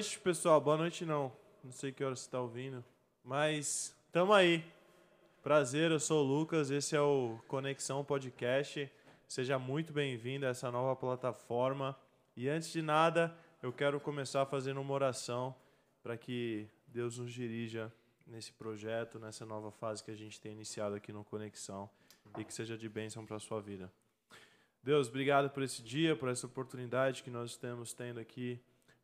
noite, pessoal. Boa noite, não. Não sei que hora você está ouvindo. Mas tamo aí. Prazer, eu sou o Lucas. Esse é o Conexão Podcast. Seja muito bem-vindo a essa nova plataforma. E antes de nada, eu quero começar fazendo uma oração para que Deus nos dirija nesse projeto, nessa nova fase que a gente tem iniciado aqui no Conexão e que seja de bênção para a sua vida. Deus, obrigado por esse dia, por essa oportunidade que nós estamos tendo aqui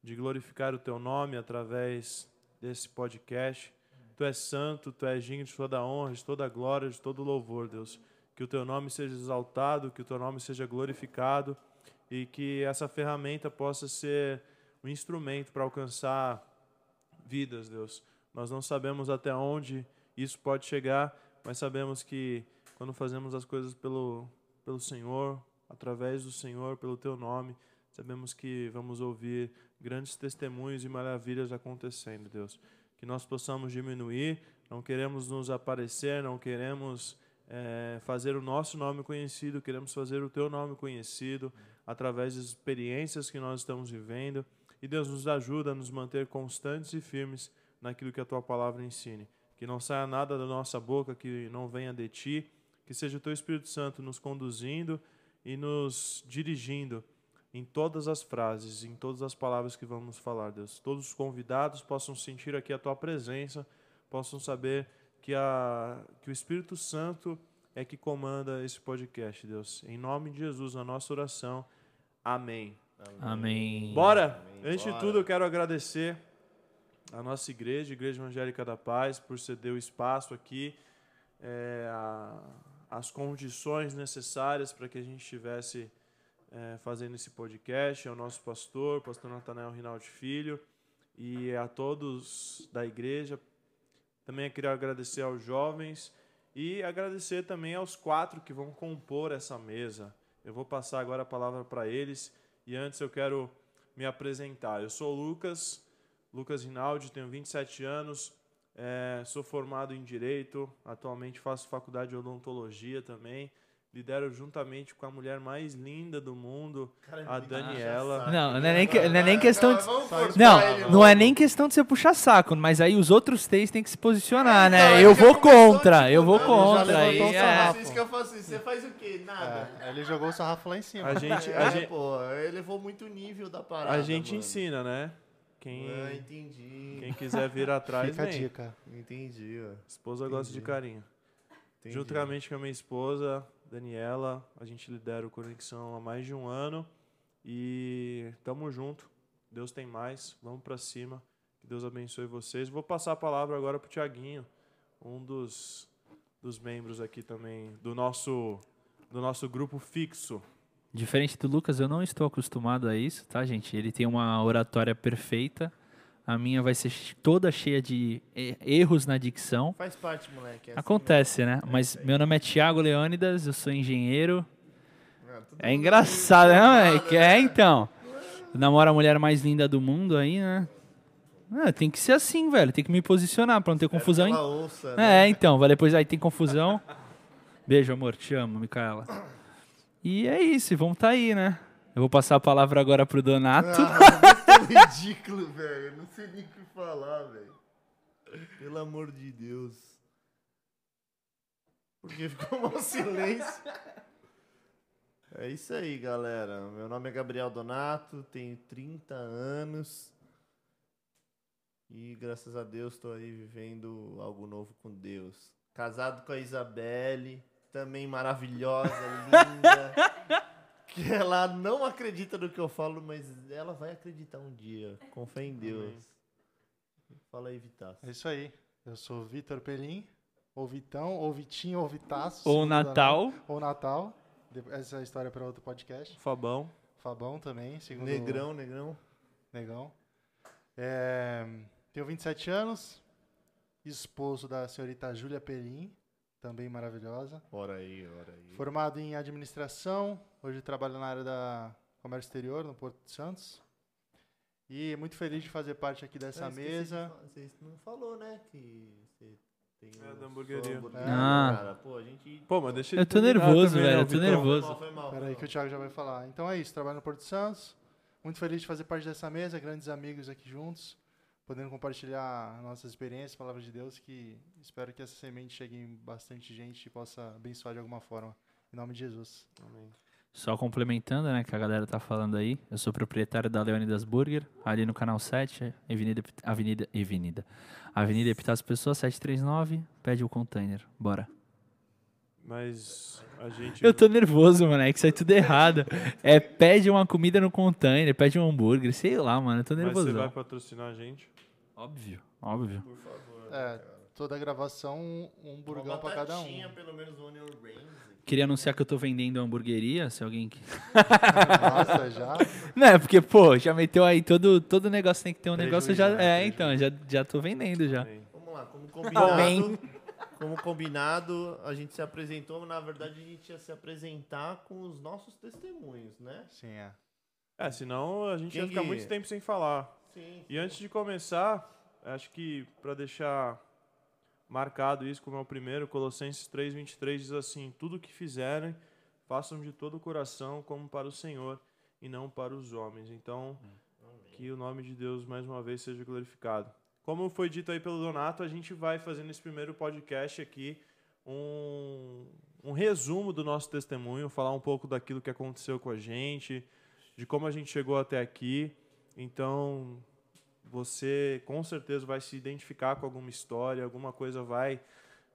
de glorificar o teu nome através desse podcast. Tu és santo, tu és digno de toda honra, de toda glória, de todo louvor, Deus. Que o teu nome seja exaltado, que o teu nome seja glorificado e que essa ferramenta possa ser um instrumento para alcançar vidas, Deus. Nós não sabemos até onde isso pode chegar, mas sabemos que quando fazemos as coisas pelo, pelo Senhor, através do Senhor, pelo teu nome, sabemos que vamos ouvir grandes testemunhos e maravilhas acontecendo, Deus. Que nós possamos diminuir, não queremos nos aparecer, não queremos é, fazer o nosso nome conhecido, queremos fazer o teu nome conhecido através das experiências que nós estamos vivendo. E Deus nos ajuda a nos manter constantes e firmes naquilo que a tua palavra ensine. Que não saia nada da nossa boca que não venha de ti, que seja o teu Espírito Santo nos conduzindo e nos dirigindo em todas as frases, em todas as palavras que vamos falar, Deus. Todos os convidados possam sentir aqui a tua presença, possam saber que, a, que o Espírito Santo é que comanda esse podcast, Deus. Em nome de Jesus, a nossa oração. Amém. Amém. Bora! Amém. Antes de Bora. tudo, eu quero agradecer a nossa igreja, Igreja Evangélica da Paz, por ceder o espaço aqui, é, a- as condições necessárias para que a gente estivesse é, fazendo esse podcast, ao nosso pastor, pastor Natanael Rinaldi Filho, e a todos da igreja. Também queria agradecer aos jovens e agradecer também aos quatro que vão compor essa mesa. Eu vou passar agora a palavra para eles e antes eu quero me apresentar. Eu sou o Lucas, Lucas Rinaldi, tenho 27 anos, eh, sou formado em Direito, atualmente faço faculdade de Odontologia também. Lidero juntamente com a mulher mais linda do mundo, a Daniela. Não, não é nem, que- não é nem questão de. Não, não é nem questão de você puxar saco, mas aí os outros três têm que se posicionar, Então, né? ele Eu vou começou, contra, eu vou contra. aí é. Isso que eu faço, você faz o quê? Nada. É, ele jogou o sarrafo lá em cima. A gente, É, a gente, pô, elevou muito o nível da parada. a gente mano. ensina, né? Quem, Ah, entendi. quem quiser vir atrás, Fica a vem. dica. Entendi, ó. Esposa gosta de Entendi. carinho. Entendi. Juntamente com a minha esposa, Daniela, a gente lidera o Conexão há mais de um ano e tamo junto. Deus tem mais, vamos pra cima. Que Deus abençoe vocês. Vou passar a palavra agora pro Tiaguinho, um dos, dos membros aqui também do nosso do nosso grupo fixo. Diferente do Lucas, eu não estou acostumado a isso, tá, gente? Ele tem uma oratória perfeita. A minha vai ser toda cheia de erros na dicção. Faz parte, moleque. é assim Acontece, né? Mas meu nome é Tiago Leônidas, eu sou engenheiro. É mundo engraçado, né? É, formado, que é então. Eu namoro a mulher mais linda do mundo aí, né? Ah, tem que ser assim, velho. Tem que me posicionar pra não ter confusão. Ela ouça, né? É, então, vai depois aí tem confusão. Beijo, amor, te amo, Micaela. E é isso, vamos tá aí, né? Eu vou passar a palavra agora pro Donato. Ah, muito ridículo, velho. Eu Não sei nem o que falar, velho. Pelo amor de Deus. Porque ficou um silêncio. É isso aí, galera. Meu nome é Gabriel Donato, tenho 30 anos. E graças a Deus estou aí vivendo algo novo com Deus. Casado com a Isabelle, também maravilhosa, linda. que ela não acredita no que eu falo, mas ela vai acreditar um dia. Com fé em Deus. Fala aí, Vitas. É isso aí. Eu sou Vitor Pelim, ou Vitão, ou Vitinho, ou Vitaço. Ou Natal. Ou Natal. Essa é a história para outro podcast. Fabão. Fabão também, segundo Negrão, negrão. Negão. É, tenho 27 anos, esposo da senhorita Júlia Pelim, também maravilhosa. Ora aí, ora aí. Formado em administração, hoje trabalho na área da comércio exterior, no Porto de Santos. E muito feliz de fazer parte aqui dessa mesa. Você não falou, né? Que você tem É, o- da hamburgueria. Ah. cara. Pô, a gente. Pô, mas deixa Eu ele tô nervoso, também, velho, né, eu tô nervoso. Foi mal, foi mal. Espera aí que o Thiago já vai falar. Então é isso, trabalho no Porto de Santos. Muito feliz de fazer parte dessa mesa, grandes amigos aqui juntos, podendo compartilhar nossas experiências, palavras de Deus, que espero que essa semente chegue em bastante gente e possa abençoar de alguma forma. Em nome de Jesus. Amém. Só complementando, né, que a galera tá falando aí, eu sou proprietário da Leonidas Burger, ali no canal 7, Avenida, Avenida, Avenida, Avenida Epitácio Pessoa, 739, pede o container, bora. Mas a gente. Eu tô nervoso, mano, é que sai tudo errado. É, pede uma comida no container, pede um hambúrguer, sei lá, mano, eu tô Mas você nervoso. vai patrocinar a gente? Óbvio, óbvio. Por favor. É, toda a gravação, um, burgão pra cada um. pelo menos onion rings. Queria anunciar que eu tô vendendo hamburgueria, se alguém... que- Nossa, já. Não, é porque, pô, já meteu aí todo, todo negócio tem que ter um negócio, já... Né? É, então, já, já tô vendendo já. Vamos lá, como combinado. Como combinado, a gente se apresentou, mas na verdade a gente ia se apresentar com os nossos testemunhos, né? Sim, é. É, senão a gente ia Quem ficar que- muito tempo sem falar. Sim. E antes de começar, acho que para deixar marcado isso como é o primeiro, Colossenses 3:23 diz assim: Tudo o que fizerem, façam de todo o coração como para o Senhor e não para os homens. Então, que o nome de Deus mais uma vez seja glorificado. Como foi dito aí pelo Donato, a gente vai fazer nesse primeiro podcast aqui um, um resumo do nosso testemunho, falar um pouco daquilo que aconteceu com a gente, de como a gente chegou até aqui. Então, você com certeza vai se identificar com alguma história, alguma coisa vai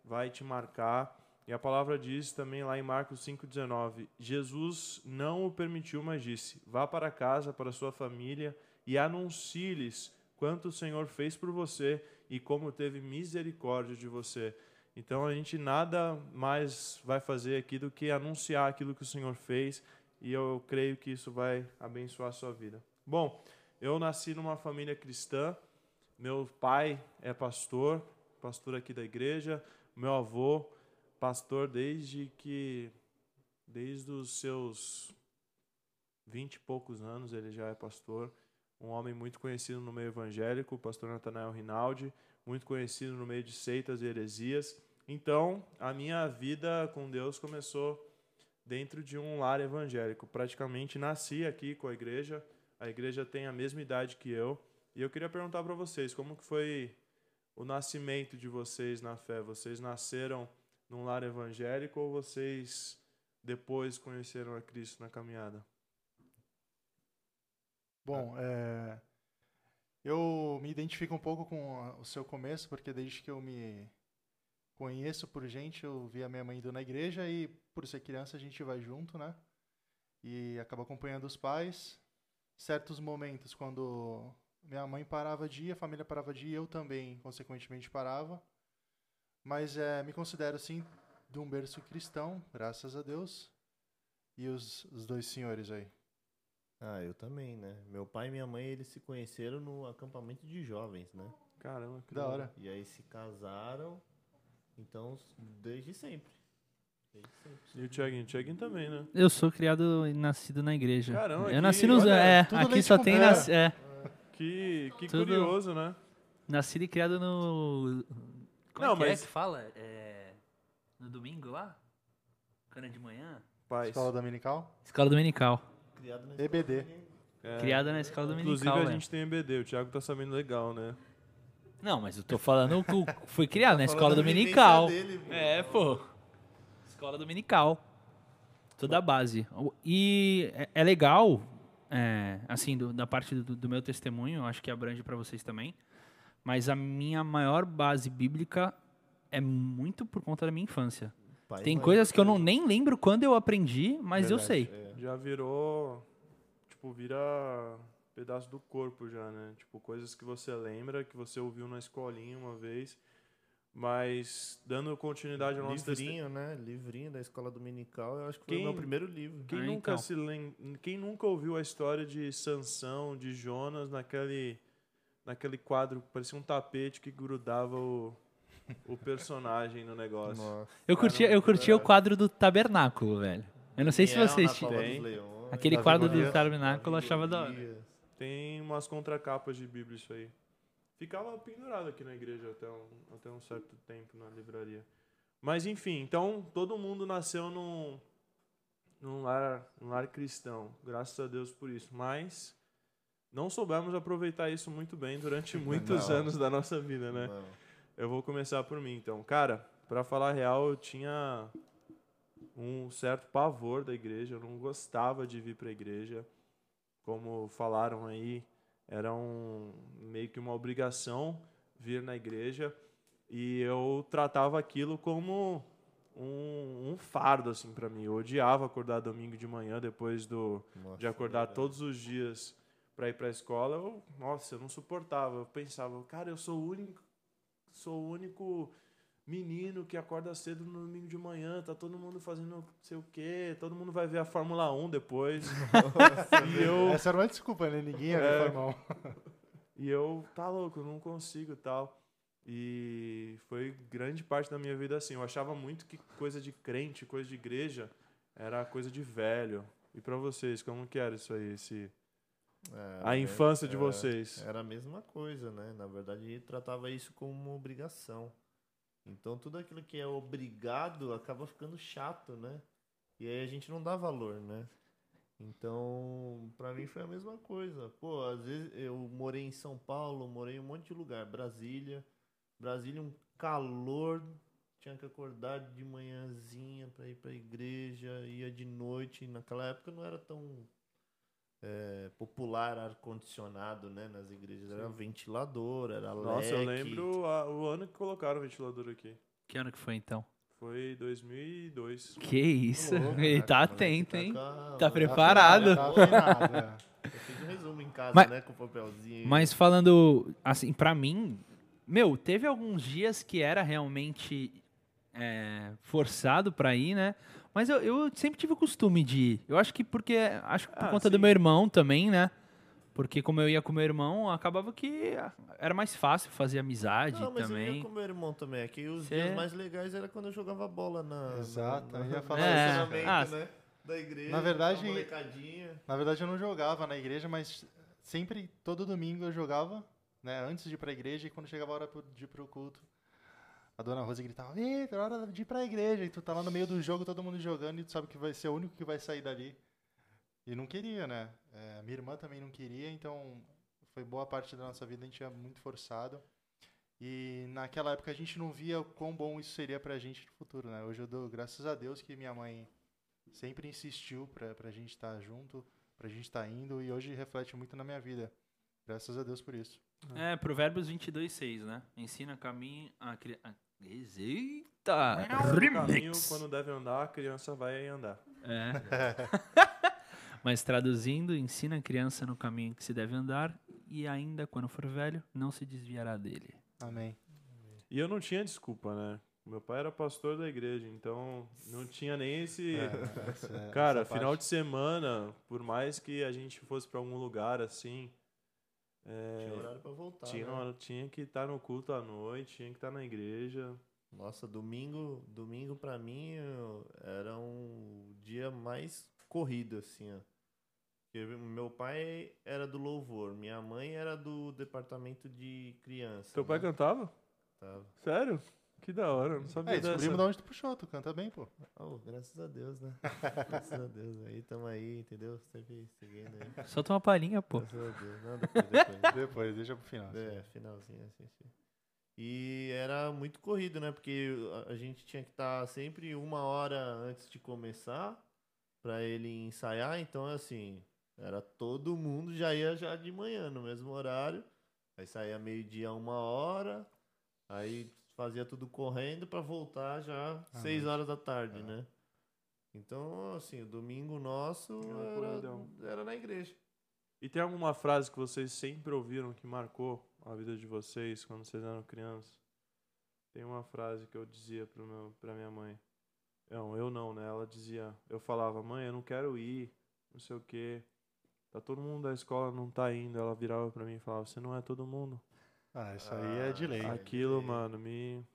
vai te marcar. E a palavra diz também lá em Marcos 5:19, Jesus não o permitiu, mas disse: "Vá para casa, para sua família e anuncie-lhes quanto o Senhor fez por você e como teve misericórdia de você." Então a gente nada mais vai fazer aqui do que anunciar aquilo que o Senhor fez, e eu creio que isso vai abençoar a sua vida. Bom, eu nasci numa família cristã. Meu pai é pastor, pastor aqui da igreja. Meu avô, pastor desde que desde os seus vinte e poucos anos ele já é pastor. Um homem muito conhecido no meio evangélico, o pastor Natanael Rinaldi, muito conhecido no meio de seitas e heresias. Então, a minha vida com Deus começou dentro de um lar evangélico. Praticamente nasci aqui com a igreja. A igreja tem a mesma idade que eu. E eu queria perguntar para vocês, como que foi o nascimento de vocês na fé? Vocês nasceram num lar evangélico ou vocês depois conheceram a Cristo na caminhada? Bom, é, eu me identifico um pouco com o seu começo, porque desde que eu me conheço por gente, eu vi a minha mãe indo na igreja e, por ser criança, a gente vai junto, né? E acaba acompanhando os pais. Certos momentos, quando minha mãe parava de ir, a família parava de ir, eu também, consequentemente, parava. Mas é, me considero, sim, de um berço cristão, graças a Deus. E os, os dois senhores aí? Ah, eu também, né? Meu pai e minha mãe, eles se conheceram no acampamento de jovens, né? Caramba, que Da hora. E aí se casaram, então, desde sempre. E o Thiaguinho? O Thiaguinho também, né? Eu sou criado e nascido na igreja. Caramba, eu que- nasci nos. olha, É, tudo aqui leite só com tem. pera. Nas, é, Que, que Tudo- curioso, né? nascido e criado no. Como Não, é que é mas- que fala? É, no domingo lá? Cana de manhã? Paz. Escola dominical? Escola dominical. Criado na EBD. É, Criada na escola dominical. Inclusive a velho. gente tem EBD, o Thiago tá sabendo legal, né? Não, mas eu tô falando que eu fui criado na Falando escola dominical. É, pô. Escola dominical. Toda a base. E é, é legal, é, assim, do- da parte do, do meu testemunho, eu acho que abrange para vocês também. Mas a minha maior base bíblica é muito por conta da minha infância. Pai Tem mãe. coisas que eu não, nem lembro quando eu aprendi, mas eu Verdade, sei. É. Já virou. Tipo, vira pedaço do corpo já, né? Tipo, coisas que você lembra, que você ouviu na escolinha uma vez. Mas, dando continuidade ao nosso. Livrinho, né? Livrinho da escola dominical, eu acho que foi Quem- o meu primeiro livro. Quem Ah, nunca então. se lem... Quem nunca ouviu a história de Sansão, de Jonas naquele naquele quadro parecia um tapete que grudava o, o personagem no negócio. Nossa. Eu curtia, eu curtia o quadro do tabernáculo, velho. Eu não sei se vocês tinham. Aquele quadro do tabernáculo eu achava da hora. Tem umas contracapas de Bíblia isso aí. Ficava pendurado aqui na igreja até um, até um certo tempo na livraria. Mas enfim, então todo mundo nasceu num, num, lar, num lar cristão. Graças a Deus por isso. Mas não soubemos aproveitar isso muito bem durante muitos Não. anos da nossa vida, né? Não. Eu vou começar por mim, então. Cara, pra falar a real, eu tinha um certo pavor da igreja. Eu não gostava de vir pra igreja. Como falaram aí, era um, meio que uma obrigação vir na igreja. E eu tratava aquilo como um, um fardo, assim, pra mim. Eu odiava acordar domingo de manhã depois do, Nossa, de acordar verdade. todos os dias para ir para a escola, eu, nossa, eu não suportava. Eu pensava, cara, eu sou o único, sou o único menino que acorda cedo no domingo de manhã, tá todo mundo fazendo não sei o quê, todo mundo vai ver a Fórmula 1 depois. e eu, Essa era uma desculpa, né? Ninguém ia É. ver formal. e eu, tá louco, não consigo tal. E foi grande parte da minha vida assim. Eu achava muito que coisa de crente, coisa de igreja, era coisa de velho. E para vocês, como que era isso aí, esse, É, a infância de é, vocês? Era a mesma coisa, né? Na verdade, tratava isso como uma obrigação. Então, tudo aquilo que é obrigado acaba ficando chato, né? E aí a gente não dá valor, né? Então, pra mim foi a mesma coisa. Pô, às vezes eu morei em São Paulo, morei em um monte de lugar, Brasília. Brasília, um calor, tinha que acordar de manhãzinha pra ir pra igreja, ia de noite. Naquela época não era tão é, popular ar-condicionado, né? Nas igrejas era ventilador, era Nossa, eu lembro a- o ano que colocaram o ventilador aqui. Que ano que foi então? Foi 2002. Que isso? Ele tá atento, tá hein? Tá preparado. Tá afinado, é. Eu fiz um resumo em casa, Mas- né? Com papelzinho. Mas falando, assim, pra mim, meu, teve alguns dias que era realmente é, forçado pra ir, né? Mas eu, eu sempre tive o costume de ir. Eu acho que porque, acho que por Ah, conta do sim. meu irmão também, né? Porque como eu ia com meu irmão, acabava que era mais fácil fazer amizade Não, mas eu também. ia com meu irmão também. Aqui os Cê- dias mais legais era quando eu jogava bola na. Exato, na, eu ia na, falar estacionamento, cara. né? Da igreja. Na verdade-. Na verdade, eu não jogava na igreja, mas sempre, todo domingo eu jogava, né? Antes de ir pra igreja e quando chegava a hora de ir pro culto, a dona Rosa gritava, Vitor, é hora de ir pra igreja. E tu tá lá no meio do jogo, todo mundo jogando, e tu sabe que vai ser o único que vai sair dali. E não queria, né? É, minha irmã também não queria, então foi boa parte da nossa vida, a gente ia muito forçado. E naquela época a gente não via quão bom isso seria pra gente no futuro, né? Hoje eu dou graças a Deus que minha mãe sempre insistiu pra, pra gente estar junto, pra gente estar indo, e hoje reflete muito na minha vida. Graças a Deus por isso. É, Provérbios 22, 6, né? Ensina caminho a criança. Eita! No caminho, Remix! quando deve andar, a criança vai andar. É. Mas traduzindo, ensina a criança no caminho que se deve andar e ainda quando for velho, não se desviará dele. Amém. E eu não tinha desculpa, né? Meu pai era pastor da igreja, então não tinha nem esse. Essa- é, Cara, essa final parte. de semana, por mais que a gente fosse pra algum lugar assim, é, Tinha horário pra voltar. tinha, né? hora- tinha que estar no culto à noite, tinha que estar na igreja. Nossa, domingo, domingo para mim era um dia mais corrido assim, ó. Porque meu pai era do louvor, minha mãe era do departamento de criança. Teu pai né? cantava? Tava. Sério? Que da hora, eu não sabia É, dessa. descobrimos de onde tu puxou, tu canta bem, pô. Oh, graças a Deus, né? graças a Deus. Aí tamo aí, entendeu? Sempre seguindo aí. Solta uma palhinha, pô. Graças a Deus. Não, depois, depois. Depois, deixa pro final. É, finalzinho assim, sim. E era muito corrido, né? Porque a, a gente tinha que estar sempre uma hora antes de começar pra ele ensaiar. Então, assim, era todo mundo já ia já de manhã, no mesmo horário. Aí saía meio-dia, uma hora. Aí fazia tudo correndo pra voltar já À seis horas da tarde, É. né? Então, assim, o domingo nosso Era era, na igreja. E tem alguma frase que vocês sempre ouviram que marcou a vida de vocês quando vocês eram crianças? Tem uma frase que eu dizia pro meu, pra minha mãe. Não, eu não, né? Ela dizia, eu falava, mãe, eu não quero ir, não sei o quê. Tá todo mundo da escola não tá indo. Ela virava pra mim e falava, você não é todo mundo. Ah, isso aí é de lei. Ah, Aquilo, mano, me.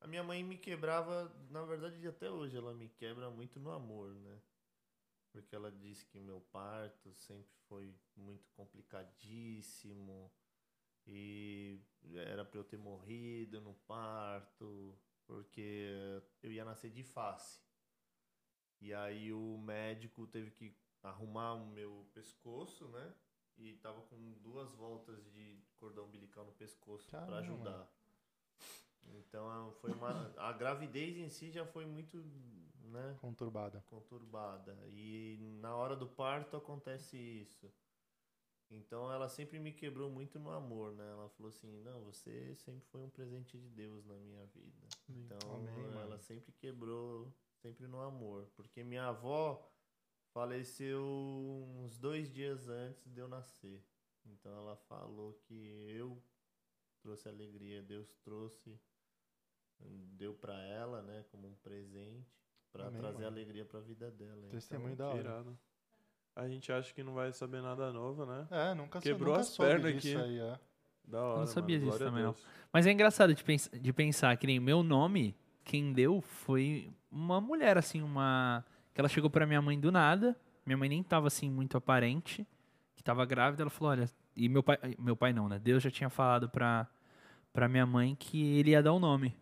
A minha mãe me quebrava, na verdade até hoje ela me quebra muito no amor, né? Porque ela disse que meu parto sempre foi muito complicadíssimo e era pra eu ter morrido no parto, porque eu ia nascer de face. E aí o médico teve que arrumar o meu pescoço, né? E tava com duas voltas de cordão umbilical no pescoço Caramba. ajudar. Então foi uma. A gravidez em si já foi muito, né? Conturbada. conturbada. E na hora do parto acontece isso. Então ela sempre me quebrou muito no amor, né? Ela falou assim: "Não, você sempre foi um presente de Deus na minha vida". Então Amém, ela mano. sempre quebrou, sempre no amor, porque minha avó faleceu uns dois dias antes de eu nascer. Então ela falou que eu trouxe alegria, Deus trouxe, deu pra ela, né, como um presente, pra Amém, trazer mano. alegria pra vida dela. Testemunho Então, da hora. Irado. A gente acha que não vai saber nada novo, né? É, nunca Quebrou nunca as soube pernas aqui. Aí, é. Da hora. não sabia mano. disso Glória a também, não. Mas é engraçado de, pens de pensar que nem meu nome, quem deu foi uma mulher, assim, uma. Que ela chegou pra minha mãe do nada. Minha mãe nem tava assim muito aparente. Que tava grávida. Ela falou: olha. E meu pai. Meu pai não, né? Deus já tinha falado pra, pra minha mãe que ele ia dar o nome.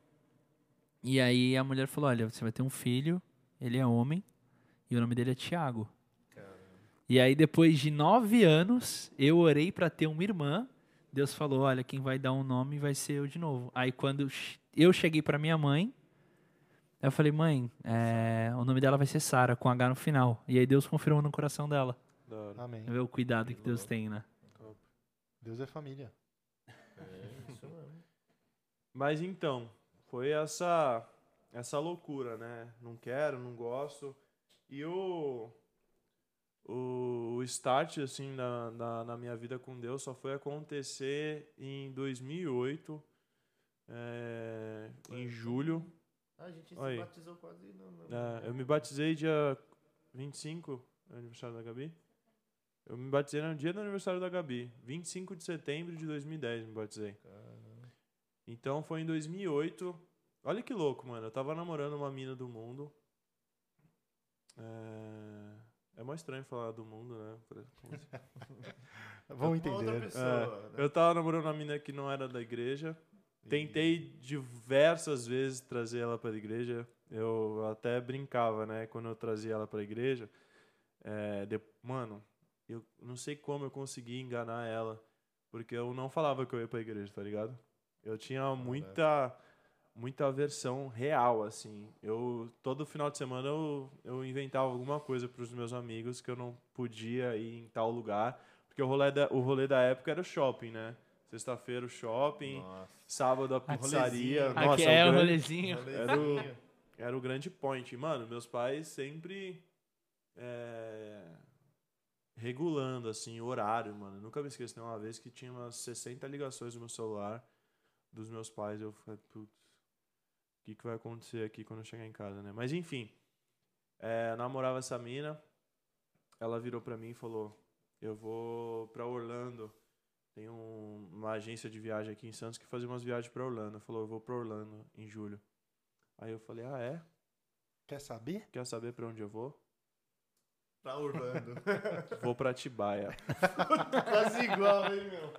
E aí a mulher falou: olha, você vai ter um filho, ele é homem, e o nome dele é Tiago. E aí, depois de nove anos, eu orei pra ter uma irmã. Deus falou: Olha, quem vai dar um nome vai ser eu de novo. Aí, quando eu cheguei pra minha mãe, eu falei: Mãe, é, o nome dela vai ser Sara, com H no final. E aí, Deus confirmou no coração dela. Amém. Vê o cuidado que Deus tem, né? Top. Deus é família. É, isso mesmo. Mas então, foi essa essa loucura, né? Não quero, não gosto. E o o o start assim na, na, na minha vida com Deus só foi acontecer em 2008, é, em julho. Ah, a gente Aí. se batizou quase no, no- É, eu me batizei dia 25, é aniversário da Gabi. Eu me batizei no dia do aniversário da Gabi, 25 de setembro de 2010 me batizei. Então foi em 2008. Olha que louco, mano. Eu tava namorando uma mina do mundo. É, é mó estranho falar do mundo, né? Outra entender. pessoa, né? Eu tava namorando uma mina que não era da igreja. Tentei diversas vezes trazer ela para a igreja. Eu até brincava, né? Quando eu trazia ela para a igreja. É, de- mano, eu não sei como eu consegui enganar ela. Porque eu não falava que eu ia para a igreja, tá ligado? Eu tinha muita muita aversão real, assim. Eu todo final de semana eu, eu inventava alguma coisa para os meus amigos que eu não podia ir em tal lugar, porque o rolê da, o rolê da época era o shopping, né? Sexta-feira o shopping, Nossa. sábado a pizzaria. rolezinho. Nossa, Aqui é o grande- rolezinho. Era o, era o grande point. Mano, meus pais sempre é, regulando, assim, o horário, mano. Eu Nunca me esqueço de uma vez que tinha umas 60 ligações no meu celular dos meus pais. Eu falei, putz, o que, que vai acontecer aqui quando eu chegar em casa, né? Mas enfim, é, eu namorava essa mina. Ela virou pra mim e falou: Eu vou pra Orlando. Tem um- uma agência de viagem aqui em Santos que fazia umas viagens pra Orlando. Falou: Eu vou pra Orlando em julho. Aí eu falei: Ah, é? Quer saber? Quer saber pra onde eu vou? Pra Orlando. Vou pra Atibaia. Quase igual, hein, meu?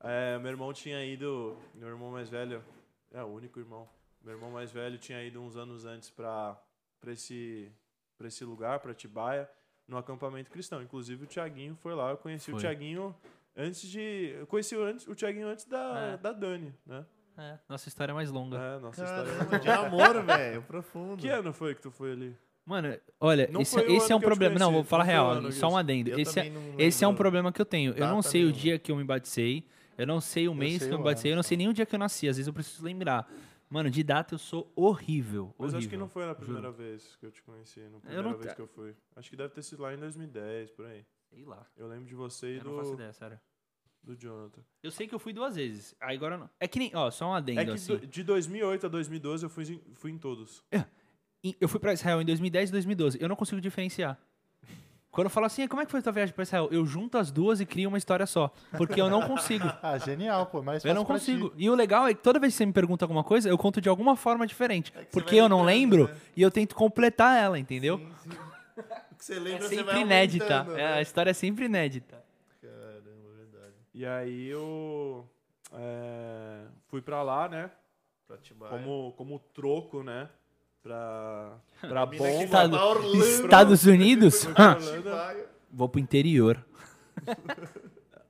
É, meu irmão tinha ido. Meu irmão mais velho. É, o único irmão. Meu irmão mais velho tinha ido uns anos antes pra, pra, esse, pra esse lugar, pra Atibaia, no acampamento cristão. Inclusive o Tiaguinho foi lá. Eu conheci o Foi. Tiaguinho antes de. Eu conheci o, antes, o Tiaguinho antes da, É. da Dani, né? É, nossa história é mais longa. É, nossa história. Caramba, de amor, velho. Profundo. Que ano foi que tu foi ali? Mano, olha, Não esse, esse é um eu problema. Não, vou falar não real, ano, só um adendo. Eu Esse é, esse é um problema que eu tenho. Eu não sei o dia que eu me batizei, eu não sei o mês sei que eu me batizei, eu não sei nem o dia que eu nasci. Às vezes eu preciso lembrar. Mano, de data eu sou horrível. Mas horrível. acho que não foi na juro. primeira vez que eu te conheci, na primeira não vez que eu fui. Acho que deve ter sido lá em 2010, por aí. Sei lá. Eu lembro de você e Eu não faço do, ideia, sério. Do Jonathan. Eu sei que eu fui duas vezes. Aí agora não. É que nem. Ó, só um adendo É que assim. do- de 2008 a 2012 eu fui em, fui em todos. E Eu fui pra Israel em 2010 e 2012. Eu não consigo diferenciar. Quando eu falo assim, como é que foi a tua viagem pra Israel? Eu junto as duas e crio uma história só. Porque eu não consigo. Ah, genial, pô. Mas Eu não consigo. E o legal é que toda vez que você me pergunta alguma coisa, eu conto de alguma forma diferente. É que você porque eu não lembro né? e eu tento completar ela, entendeu? Sim, sim. O que você É lembra, você sempre vai inédita. aumentando, É, a né? história é sempre inédita. E aí eu é, fui pra lá, né? Pra Atibaia. Como, como troco, né? Pra, pra bomba. Estado- Orlando. Estados Unidos? Atibaia. Vou pro interior.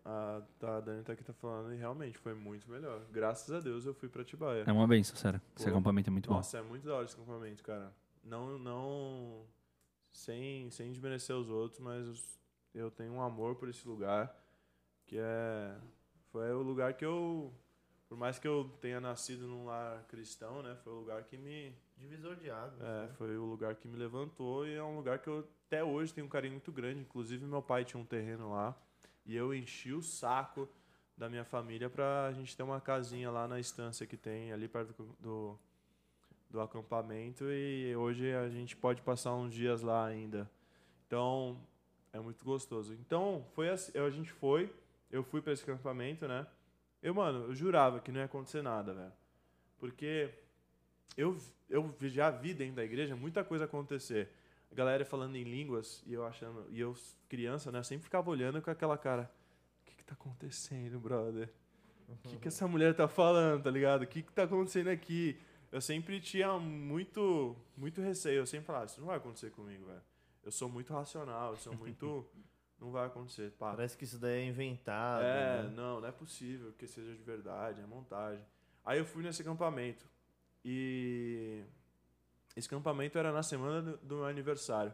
a, tá, a Dani tá aqui tá falando e realmente foi muito melhor. Graças a Deus eu fui pra Atibaia. É uma benção, sério. Esse Pô, acampamento é muito bom. Nossa, é muito da hora esse acampamento, cara. Não, não. Sem, sem desmerecer os outros, mas eu tenho um amor por esse lugar. Que é. Foi o lugar que eu. Por mais que eu tenha nascido num lar cristão, né? Foi o lugar que me. Divisor de águas. É, né? foi o lugar que me levantou e é um lugar que eu até hoje tenho um carinho muito grande. Inclusive, meu pai tinha um terreno lá e eu enchi o saco da minha família pra gente ter uma casinha lá na estância que tem ali perto do, do, do acampamento e hoje a gente pode passar uns dias lá ainda. Então, é muito gostoso. Então, foi assim, a gente foi, eu fui pra esse acampamento, né? Eu, mano, eu jurava que não ia acontecer nada, velho. Porque eu, eu já vi dentro da igreja muita coisa acontecer. A galera falando em línguas e eu achando. E eu, criança, né? Sempre ficava olhando com aquela cara. O que, que tá acontecendo, brother? O que, que essa mulher tá falando, tá ligado? O que, que tá acontecendo aqui? Eu sempre tinha muito, muito receio. Eu sempre falava, isso não vai acontecer comigo, velho. Eu sou muito racional, eu sou muito. não vai acontecer. Pá. Parece que isso daí é inventado. É, né? não, não é possível que seja de verdade, é montagem. Aí eu fui nesse acampamento. E esse acampamento era na semana do, do meu aniversário.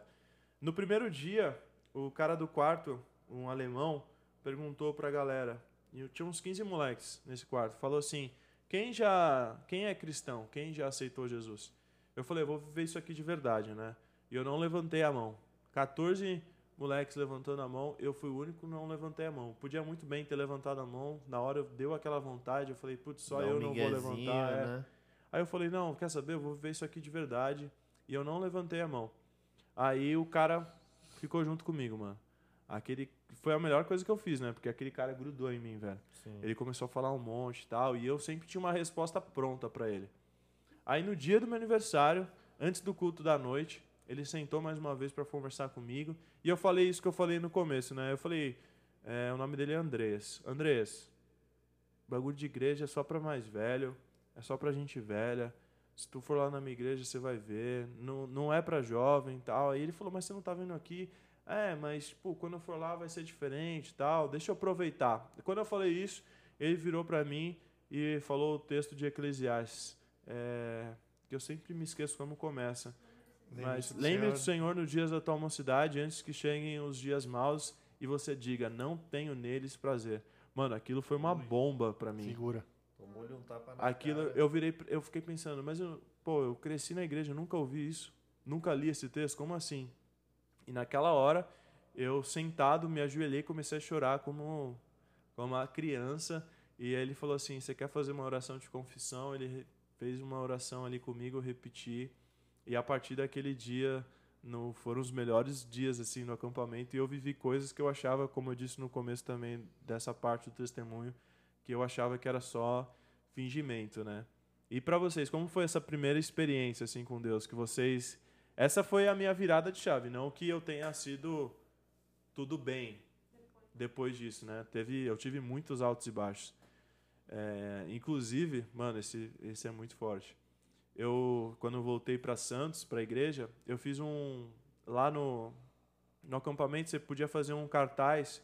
No primeiro dia, o cara do quarto, um alemão, perguntou pra galera, e eu tinha uns 15 moleques nesse quarto, falou assim: "Quem já, quem é cristão? Quem já aceitou Jesus?" Eu falei: "Eu vou viver isso aqui de verdade, né?" E eu não levantei a mão. 14 moleques levantando a mão, eu fui o único que não levantei a mão. Podia muito bem ter levantado a mão, na hora deu aquela vontade, eu falei, putz, só um eu não vou levantar. é. Né? Aí eu falei, não, quer saber, eu vou ver isso aqui de verdade. E eu não levantei a mão. Aí o cara ficou junto comigo, mano. Aquele foi a melhor coisa que eu fiz, né? Porque aquele cara grudou em mim, velho. Sim. Ele começou a falar um monte e tal, e eu sempre tinha uma resposta pronta pra ele. Aí no dia do meu aniversário, antes do culto da noite, ele sentou mais uma vez pra conversar comigo, e eu falei isso que eu falei no começo, né? Eu falei, é, o nome dele é Andreas. Andreas, bagulho de igreja é só pra mais velho, é só pra gente velha. Se tu for lá na minha igreja, você vai ver. Não, não é pra jovem e tal. Aí ele falou, mas você não tá vindo aqui. É, mas, pô, quando eu for lá vai ser diferente tal. Deixa eu aproveitar. Quando eu falei isso, ele virou pra mim e falou o texto de Eclesiastes. É, que eu sempre me esqueço como começa. Mas Lembre-se do Senhor. Nos dias da tua mocidade, antes que cheguem os dias maus e você diga, não tenho neles prazer. Mano, aquilo foi uma bomba pra mim. Segura. Tomou-lhe um tapa na Aquilo, cara. eu virei, eu fiquei pensando, mas eu, pô, eu cresci na igreja, eu nunca ouvi isso, nunca li esse texto, como assim? E naquela hora, eu sentado, me ajoelhei e comecei a chorar como, como uma criança. E aí ele falou assim: Você quer fazer uma oração de confissão? Ele fez uma oração ali comigo, eu repeti. E a partir daquele dia, no, foram os melhores dias assim no acampamento. E eu vivi coisas que eu achava, como eu disse no começo também dessa parte do testemunho, que eu achava que era só fingimento, né? E pra vocês, como foi essa primeira experiência assim com Deus? Que vocês, essa foi a minha virada de chave, não que eu tenha sido tudo bem depois disso, né? Teve, eu tive muitos altos e baixos. É, inclusive, mano, esse, esse é muito forte. Eu, quando voltei para Santos, para a igreja, eu fiz um lá no no acampamento você podia fazer um cartaz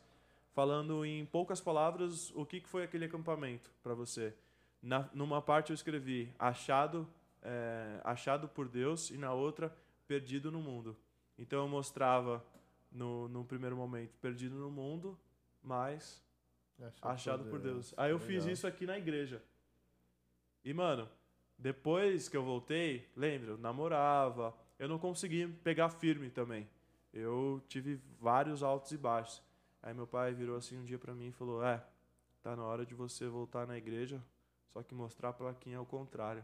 falando em poucas palavras o que, que foi aquele acampamento para você. Na, numa parte eu escrevi achado, é, achado por Deus e na outra perdido no mundo. Então eu mostrava no, no primeiro momento perdido no mundo, mas achado por Deus. Aí eu fiz Legal. isso aqui na igreja. E mano, depois que eu voltei, lembra, eu namorava, eu não consegui pegar firme também. Eu tive vários altos e baixos. Aí meu pai virou assim um dia pra mim e falou: "É, tá na hora de você voltar na igreja, só que mostrar a plaquinha ao contrário".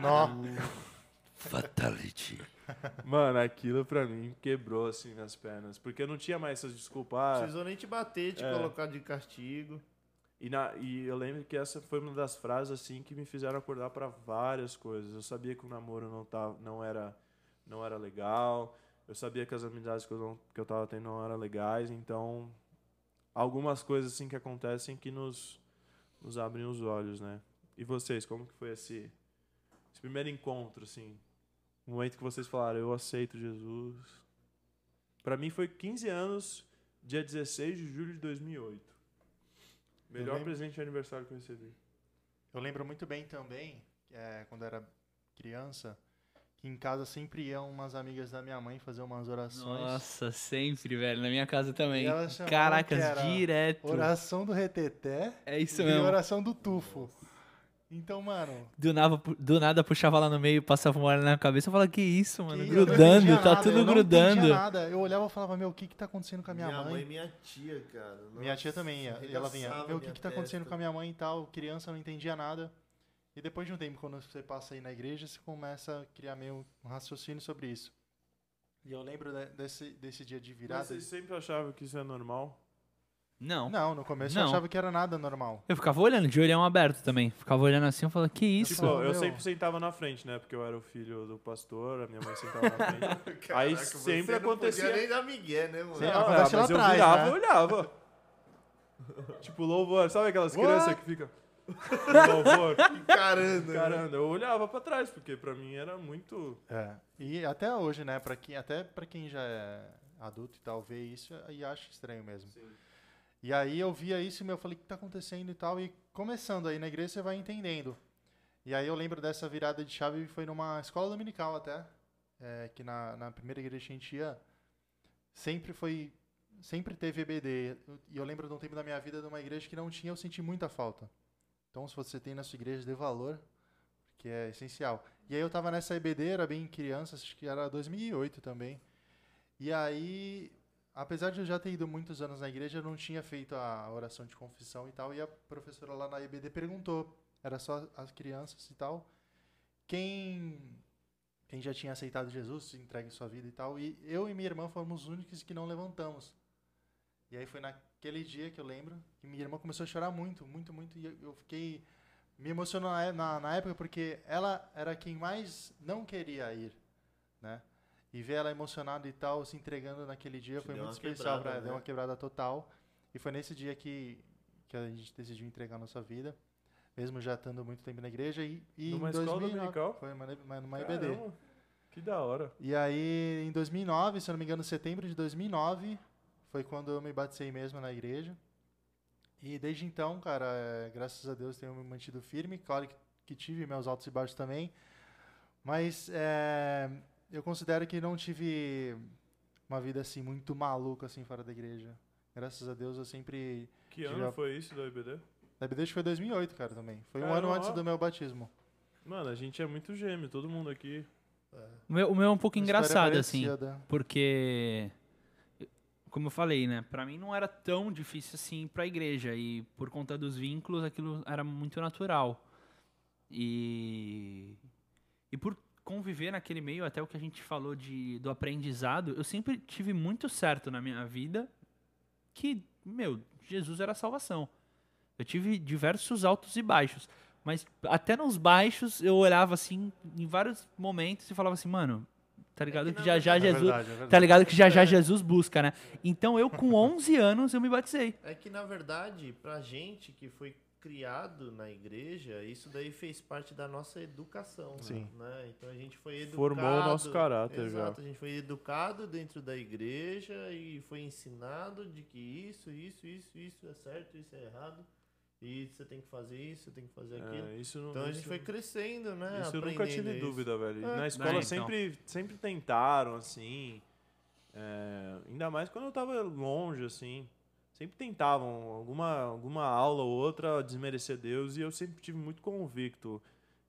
Nó. Fatality. Mano, aquilo pra mim quebrou assim nas pernas, porque eu não tinha mais essas desculpas. Não Ah, precisou nem te bater, te É. colocar de castigo. E, na, e eu lembro que essa foi uma das frases assim que me fizeram acordar para várias coisas. Eu sabia que o namoro não, tava, não, era, não era legal. Eu sabia que as amizades que eu, não, que eu tava tendo não eram legais. Então, algumas coisas assim que acontecem que nos, nos abrem os olhos, né? E vocês, como que foi esse, esse primeiro encontro, assim? O momento que vocês falaram, eu aceito Jesus. Para mim foi 15 anos dia 16 de julho de 2008. Melhor lembro. presente de aniversário que eu recebi. Eu lembro muito bem também, é, quando eu era criança, que em casa sempre iam umas amigas da minha mãe fazer umas orações. Nossa, sempre, velho. Na minha casa também. E Caracas, direto. Oração do reteté É isso e mesmo. oração do tufo. Então, mano, Do nada, do nada puxava lá no meio, passava uma hora na cabeça e falava, que isso, mano? que grudando, tá nada, tudo eu não grudando. nada. Eu olhava e falava, meu, o que que tá acontecendo com a minha, minha mãe? mãe e minha tia, cara. Minha tia Nossa, também ia. E ela vinha, meu, o que minha que tá acontecendo testa. com a minha mãe e tal? Criança não entendia nada. E depois de um tempo, quando você passa aí na igreja, você começa a criar meio um raciocínio sobre isso. E eu lembro de- desse, desse dia de Mas virada. vocês sempre achavam que isso é normal? Não. Não, no começo Não. eu achava que era nada normal. Eu ficava olhando, de olhão aberto também. Ficava olhando assim, eu falava, que isso? Tipo, eu meu. sempre sentava na frente, né? Porque eu era o filho do pastor, a minha mãe sentava na frente. Aí você sempre não acontecia- Podia nem dar migué, né, mano? Sim, Não, acontece é, lá mas eu atrás, virava né? e olhava. tipo, louvor. Sabe aquelas What? crianças que ficam... louvor. Caramba. Caramba, eu olhava pra trás, porque pra mim era muito... É. E até hoje, né, pra quem, até pra quem já é adulto e tal, vê isso e acha estranho mesmo. E aí eu via isso e eu falei, o que tá acontecendo e tal? E começando aí na igreja você vai entendendo. E aí eu lembro dessa virada de chave, foi numa escola dominical até, é, que na, na primeira igreja que a gente ia, sempre foi, sempre teve EBD. E eu lembro de um tempo da minha vida de uma igreja que não tinha, eu senti muita falta. Então se você tem na sua igreja, dê valor, que é essencial. E aí eu tava nessa EBD, era bem criança, acho que era 2008 também. E aí, apesar de eu já ter ido muitos anos na igreja, eu não tinha feito a oração de confissão e tal. E a professora lá na EBD perguntou, era só as crianças e tal, quem quem já tinha aceitado Jesus, entregue sua vida e tal. E eu e minha irmã fomos os únicos que não levantamos. E aí foi naquele dia que eu lembro que minha irmã começou a chorar muito, muito, muito. E eu- fiquei me emocionou na, na, na época porque ela era quem mais não queria ir, né? E ver ela emocionada e tal, se entregando naquele dia Te foi deu muito especial quebrada, para ela, deu né? uma quebrada total. E foi nesse dia que, que a gente decidiu entregar a nossa vida, mesmo já estando muito tempo na igreja. E, e Numa em escola 2009 dominical? Foi numa, numa-. Caramba, que da hora. E aí, em 2009, se eu não me engano, setembro de 2009, foi quando eu me batizei mesmo na igreja. E desde então, cara, é, graças a Deus tenho me mantido firme. Claro que, que tive meus altos e baixos também. Mas é, eu considero que não tive uma vida assim muito maluca assim fora da igreja. Graças a Deus eu sempre. Que ano foi isso do IBD? Na EBD acho que foi 2008, cara, também. Foi um ano antes do meu batismo. Mano, a gente é muito gêmeo, todo mundo aqui. O meu, o meu é um pouco Uma engraçado, assim. Porque, como eu falei, né? Pra mim não era tão difícil assim ir pra igreja. E por conta dos vínculos, aquilo era muito natural. E, e por conviver naquele meio, até o que a gente falou de, do aprendizado, eu sempre tive muito certo na minha vida que, meu, Jesus era a salvação. Eu tive diversos altos e baixos. Mas até nos baixos eu olhava assim, em vários momentos, e falava assim, mano, tá ligado? que já já É Jesus. verdade, é verdade. Tá ligado que já já Jesus busca, né? Então eu com 11 anos eu me batizei. É que, na verdade, pra gente que foi criado na igreja, isso daí fez parte da nossa educação. Sim. Né? Então a gente foi educado. Formou o nosso caráter Exato, a gente foi educado dentro da igreja e foi ensinado de que isso, isso, isso, isso é certo, isso é errado. E você tem que fazer isso, você tem que fazer aquilo. É, isso não, Então a gente foi crescendo, né? Isso eu nunca tive isso. dúvida, velho. É. Na escola então. sempre, sempre tentaram, assim. é, ainda mais quando eu tava longe, assim. Sempre tentavam alguma, alguma aula ou outra desmerecer Deus e eu sempre tive muito convicto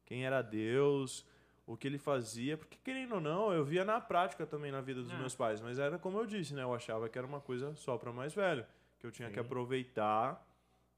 quem era Deus, o que ele fazia, porque querendo ou não, eu via na prática também na vida dos É. meus pais, mas era como eu disse, né? Eu achava que era uma coisa só para mais velho, que eu tinha que Sim. aproveitar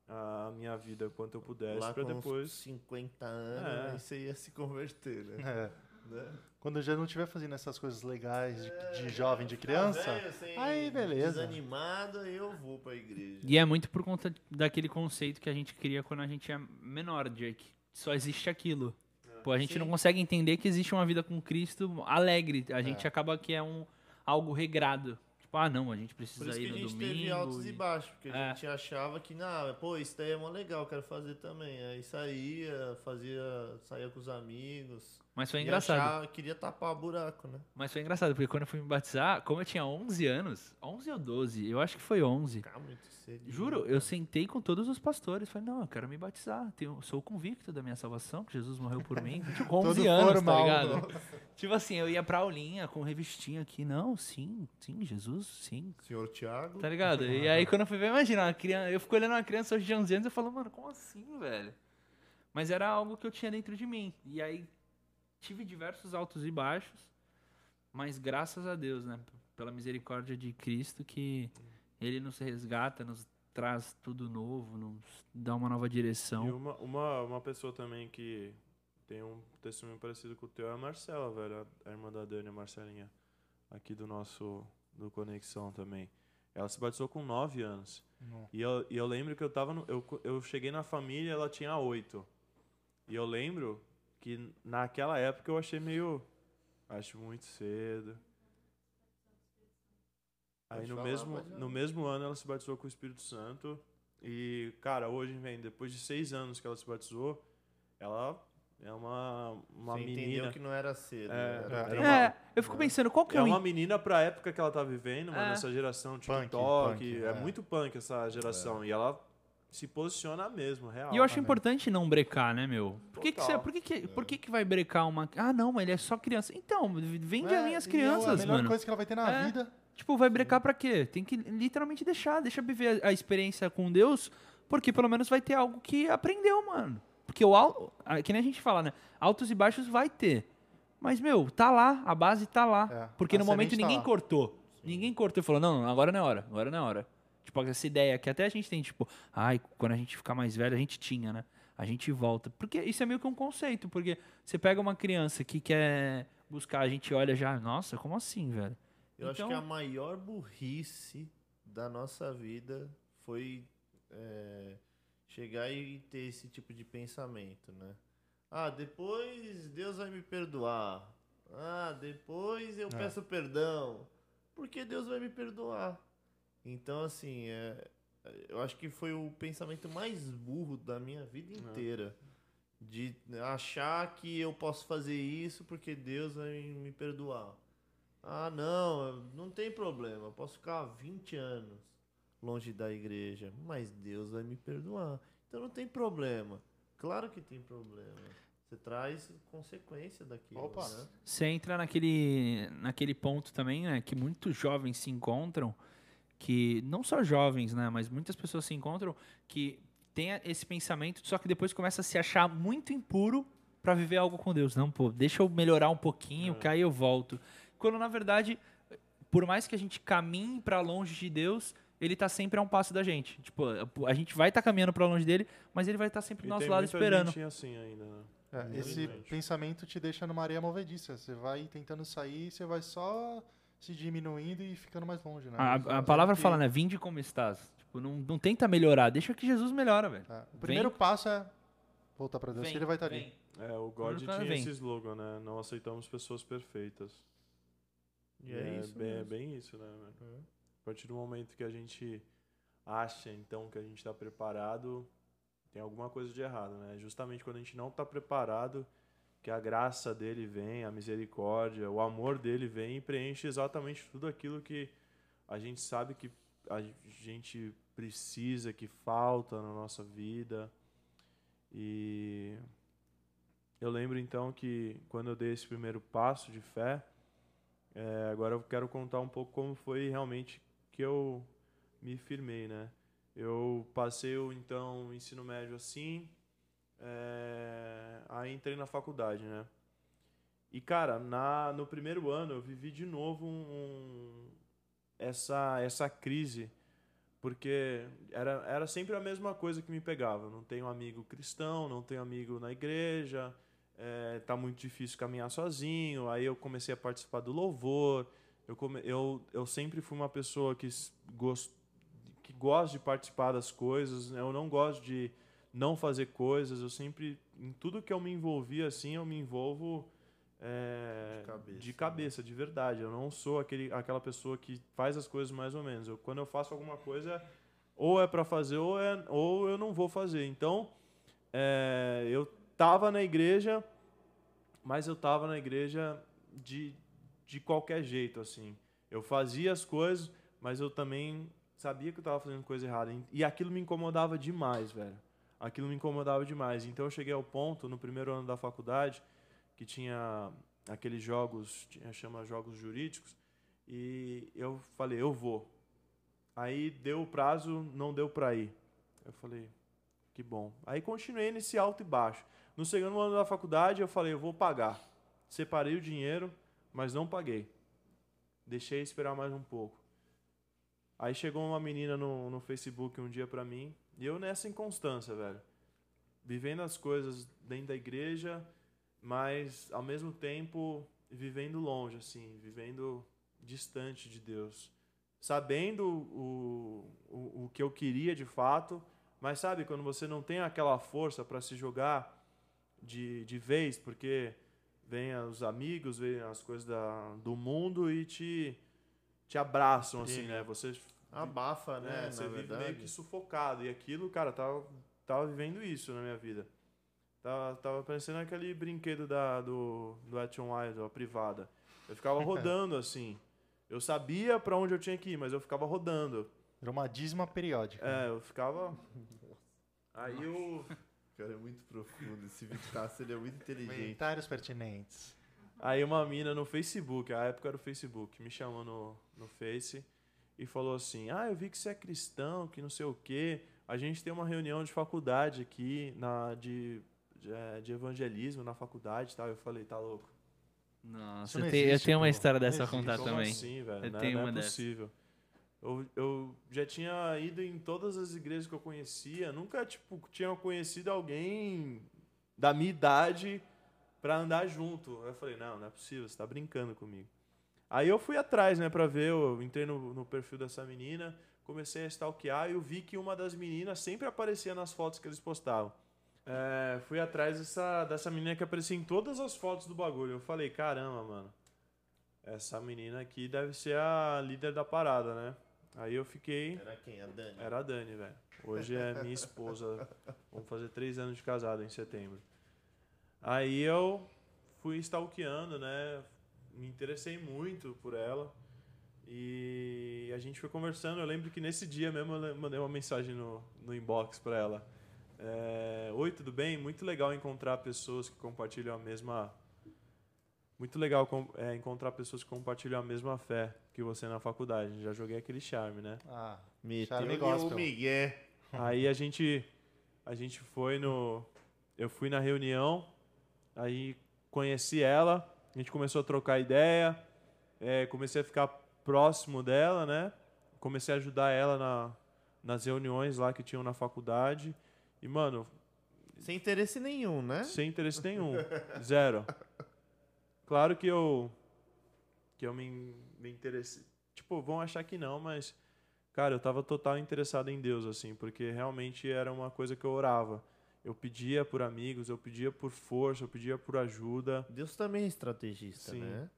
a minha vida quanto eu pudesse para depois. uns 50 anos, É. você ia se converter, né? É. Né? Quando eu já não estiver fazendo essas coisas legais de, É, de jovem, de ficar criança, velho, sem- aí beleza. Desanimado, aí eu vou pra igreja. E é muito por conta daquele conceito que a gente cria quando a gente é menor, Jake. Só existe aquilo. Pô, a gente Sim. não consegue entender que existe uma vida com Cristo alegre. A gente É. acaba que é um algo regrado. Tipo, ah, não, a gente Por precisa isso ir que a no gente domingo. teve altos e baixos, porque a É. gente achava que, não, pô, isso daí é mó legal, quero fazer também. Aí saía, fazia, saía com os amigos. Mas foi e engraçado. achava- queria tapar buraco, né? Mas foi engraçado, porque quando eu fui me batizar, como eu tinha 11 anos, 11 ou 12, eu acho que foi 11. Ficar muito cedo. Juro, eu sentei com todos os pastores, falei, não, eu quero me batizar, tenho, sou convicto da minha salvação, que Jesus morreu por mim. Com 11 Todo anos, formal, tá ligado? Tipo assim, eu ia pra aulinha com revistinha aqui, não, sim, sim, Jesus, sim. Senhor Tiago. Tá ligado? E aí quando eu fui ver, imagina, uma criança, eu fico olhando uma criança hoje de 11 anos e eu falo, mano, como assim, velho? Mas era algo que eu tinha dentro de mim. E aí tive diversos altos e baixos, mas graças a Deus, né? Pela misericórdia de Cristo que ele nos resgata, nos traz tudo novo, nos dá uma nova E direção. uma, uma, uma pessoa também que tem um testemunho parecido com o teu é a Marcela, velho. A a irmã da Dani, a Marcelinha. Aqui do nosso do Conexão também. Ela se batizou com 9 anos. Não. E eu, e eu lembro que eu tava no, eu, eu cheguei na família ela tinha 8. E eu lembro que naquela época eu achei meio. Acho muito cedo. Aí no mesmo, no mesmo ano ela se batizou com o Espírito Santo. E, cara, hoje, vem, depois de seis anos que ela se batizou, ela é uma, uma Você menina. entendeu que não era cedo. É, era era uma- É, eu fico pensando, qual que é, É uma in- menina pra época que ela tá vivendo, mano, É. essa geração Punk, TikTok. punk, é, é. muito punk essa geração. E ela se posiciona mesmo, real. E eu acho também. importante não brecar, né, meu? Por que, que, você, por, que, que, por que, que vai brecar uma. Ah, não, mas ele é só criança. Então, vende É, as minhas e é crianças, A melhor mano. coisa que ela vai ter na É. vida. Tipo, vai brecar pra quê? Tem que literalmente deixar, deixa viver a, a experiência com Deus, porque pelo menos vai ter algo que aprendeu, mano. Porque o al- ah, que nem a gente fala, né? Altos e baixos vai ter. Mas, meu, tá lá, a base tá lá. É, porque no momento tá ninguém lá. cortou. Ninguém cortou e falou, não, agora não é hora, agora não é hora. Tipo, essa ideia que até a gente tem, tipo, ai, quando a gente ficar mais velho, a gente tinha, né? A gente volta. Porque isso é meio que um conceito, porque você pega uma criança que quer buscar, a gente olha já, nossa, como assim, velho? Eu acho Então- que a maior burrice da nossa vida foi é, chegar e ter esse tipo de pensamento, né? Ah, depois Deus vai me perdoar. Ah, depois eu É. peço perdão. Porque Deus vai me perdoar. Então, assim, é, eu acho que foi o pensamento mais burro da minha vida inteira. De achar que eu posso fazer isso porque Deus vai me perdoar. Ah, não, não tem problema. Eu posso ficar 20 anos longe da igreja, mas Deus vai me perdoar. Então não tem problema. Claro que tem problema. Você traz consequência daquilo, Opa. né? Você entra naquele, naquele ponto também, né, que muitos jovens se encontram, que não só jovens, né, mas muitas pessoas se encontram que tem esse pensamento, só que depois começa a se achar muito impuro pra viver algo com Deus. Não, pô, deixa eu melhorar um pouquinho, que aí eu volto. Quando na verdade, por mais que a gente caminhe pra longe de Deus, ele tá sempre a um passo da gente. Tipo, a gente vai estar caminhando pra longe dele, mas ele vai estar sempre do E nosso tem lado muita esperando. gente assim ainda, né? É, esse pensamento te deixa numa areia movediça. Você vai tentando sair, você vai só se diminuindo e ficando mais longe, né? A, a palavra que- fala, né? Vinde como estás. Tipo, não, não tenta melhorar, deixa que Jesus melhora, velho. É, O primeiro passo é voltar pra Deus, que ele vai estar ali. É, o God tinha vem. esse slogan, né? Não aceitamos pessoas perfeitas. E é, isso. bem, é bem isso, né? velho? É. A partir do momento que a gente acha, então, que a gente está preparado, tem alguma coisa de errado, né? Justamente quando a gente não está preparado, que a graça dele vem, a misericórdia, o amor dele vem e preenche exatamente tudo aquilo que a gente sabe que a gente precisa, que falta na nossa vida. E eu lembro então que quando eu dei esse primeiro passo de fé, é, agora eu quero contar um pouco como foi realmente que eu me firmei, né? Eu passei o então ensino médio assim, é, aí entrei na faculdade, né? E cara, na, no primeiro ano eu vivi de novo um, um- essa essa crise, porque era, era sempre a mesma coisa que me pegava. Não tenho amigo cristão, não tenho amigo na igreja, é, tá muito difícil caminhar sozinho. Aí eu comecei a participar do louvor. Eu, come, eu, eu sempre fui uma pessoa que, gost, que gosta de participar das coisas. né? Eu não gosto de não fazer coisas. Eu sempre, em tudo que eu me envolvi assim, eu me envolvo é, De cabeça, de cabeça, de verdade. Eu não sou aquele, aquela pessoa que faz as coisas mais ou menos. Eu, quando eu faço alguma coisa, ou é para fazer ou, é, ou eu não vou fazer. Então, é, eu tava na igreja, mas eu tava na igreja de, de qualquer jeito, assim. Eu fazia as coisas, mas eu também sabia que eu tava fazendo coisa errada. E aquilo me incomodava demais, velho. Aquilo me incomodava demais. Então eu cheguei ao ponto, no primeiro ano da faculdade, que tinha aqueles jogos, tinha, chama jogos jurídicos, e eu falei, eu vou. Aí deu o prazo, não deu pra ir. Eu falei, que bom. Aí continuei nesse alto e baixo. No segundo ano da faculdade, eu falei, eu vou pagar. Separei o dinheiro, mas não paguei. Deixei esperar mais um pouco. Aí chegou uma menina no, no Facebook um dia pra mim, e eu nessa inconstância, velho. Vivendo as coisas dentro da igreja, mas ao mesmo tempo vivendo longe, assim, vivendo distante de Deus. Sabendo o, o, o que eu queria de fato, mas sabe, quando você não tem aquela força para se jogar de, de vez, porque vem os amigos, vem as coisas da, do mundo e te, te abraçam, assim, Sim. né? Você, Abafa, né? é, você na vive verdade. meio que sufocado. E aquilo, cara, tava, tava vivendo isso na minha vida. Tava, tava parecendo aquele brinquedo da, do, do Action Wild, a privada. Eu ficava rodando, assim. Eu sabia para onde eu tinha que ir, mas eu ficava rodando. Virou uma dízima periódica. É, eu ficava. Aí eu. Cara, é muito profundo. Esse Vitaço, ele é muito inteligente. Comentários pertinentes. Aí uma mina no Facebook, a época era o Facebook, me chamou no, no Face e falou assim: Ah, eu vi que você é cristão, que não sei o quê. A gente tem uma reunião de faculdade aqui, na, de, de, é, de evangelismo na faculdade e tal. Eu falei, tá louco. Nossa, Isso eu, não te- eu existe, tenho uma história Não dessa a existe. contar Como também. assim, velho? Eu não, tenho não uma é dessa. possível. Eu, eu já tinha ido em todas as igrejas que eu conhecia, nunca tipo, tinha conhecido alguém da minha idade pra andar junto. Eu falei, não, não é possível, você tá brincando comigo. Aí eu fui atrás, né, pra ver, eu entrei no, no perfil dessa menina, comecei a stalkear e eu vi que uma das meninas sempre aparecia nas fotos que eles postavam. É, fui atrás dessa, dessa menina que aparecia em todas as fotos do bagulho. Eu falei, caramba, mano. Essa menina aqui deve ser a líder da parada, né? Aí eu fiquei. Era quem? A Dani? Era a Dani, velho. Hoje é minha esposa. Vamos fazer três anos de casado em setembro. Aí eu fui stalkeando, né? Me interessei muito por ela. E a gente foi conversando. Eu lembro que nesse dia mesmo eu mandei uma mensagem no, no inbox pra ela. É, Oi, tudo bem? Muito legal encontrar pessoas que compartilham a mesma. Muito legal é, encontrar pessoas que compartilham a mesma fé que você na faculdade. Já joguei aquele charme, né? Ah, Meteu Charme o gospel. Miguel. Aí a gente a gente foi no eu fui na reunião, aí conheci ela, a gente começou a trocar ideia, é, comecei a ficar próximo dela, né? Comecei a ajudar ela na, nas reuniões lá que tinham na faculdade. E, mano, Sem interesse nenhum, né? sem interesse nenhum. Zero. Claro que eu. Que eu me, me interessei. Tipo, vão achar que não, mas. Cara, eu tava total interessado em Deus, assim, porque realmente era uma coisa que eu orava. Eu pedia por amigos, eu pedia por força, eu pedia por ajuda. Deus também é estrategista, Sim. né?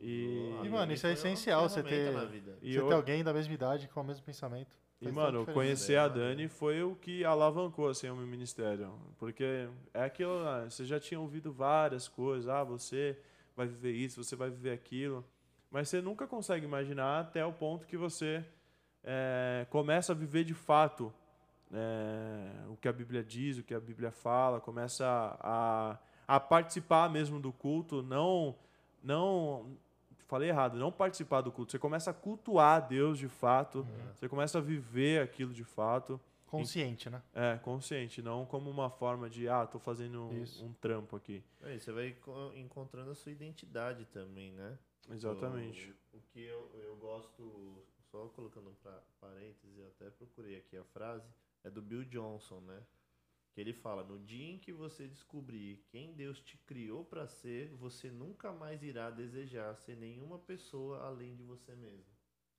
E- E, mano, Dani isso é essencial, você ter- na vida. E você eu- ter alguém da mesma idade com o mesmo pensamento. E, mano, conhecer a? Dani foi o que alavancou, assim, o meu ministério. Porque é aquilo, lá, você já tinha ouvido várias coisas. Ah, você vai viver isso, você vai viver aquilo. Mas você nunca consegue imaginar até o ponto que você é, começa a viver de fato é, o que a Bíblia diz, o que a Bíblia fala, começa a, a participar mesmo do culto, não, não, falei errado, não participar do culto, você começa a cultuar Deus de fato, você começa a viver aquilo de fato, Consciente, né? é, consciente, não como uma forma de, ah, tô fazendo um, um trampo aqui. Aí você vai co- encontrando a sua identidade também, né? Exatamente. O, o que eu, eu gosto, só colocando para parênteses, eu até procurei aqui a frase, é do Bill Johnson, né? Que ele fala: No dia em que você descobrir quem Deus te criou para ser, você nunca mais irá desejar ser nenhuma pessoa além de você mesmo.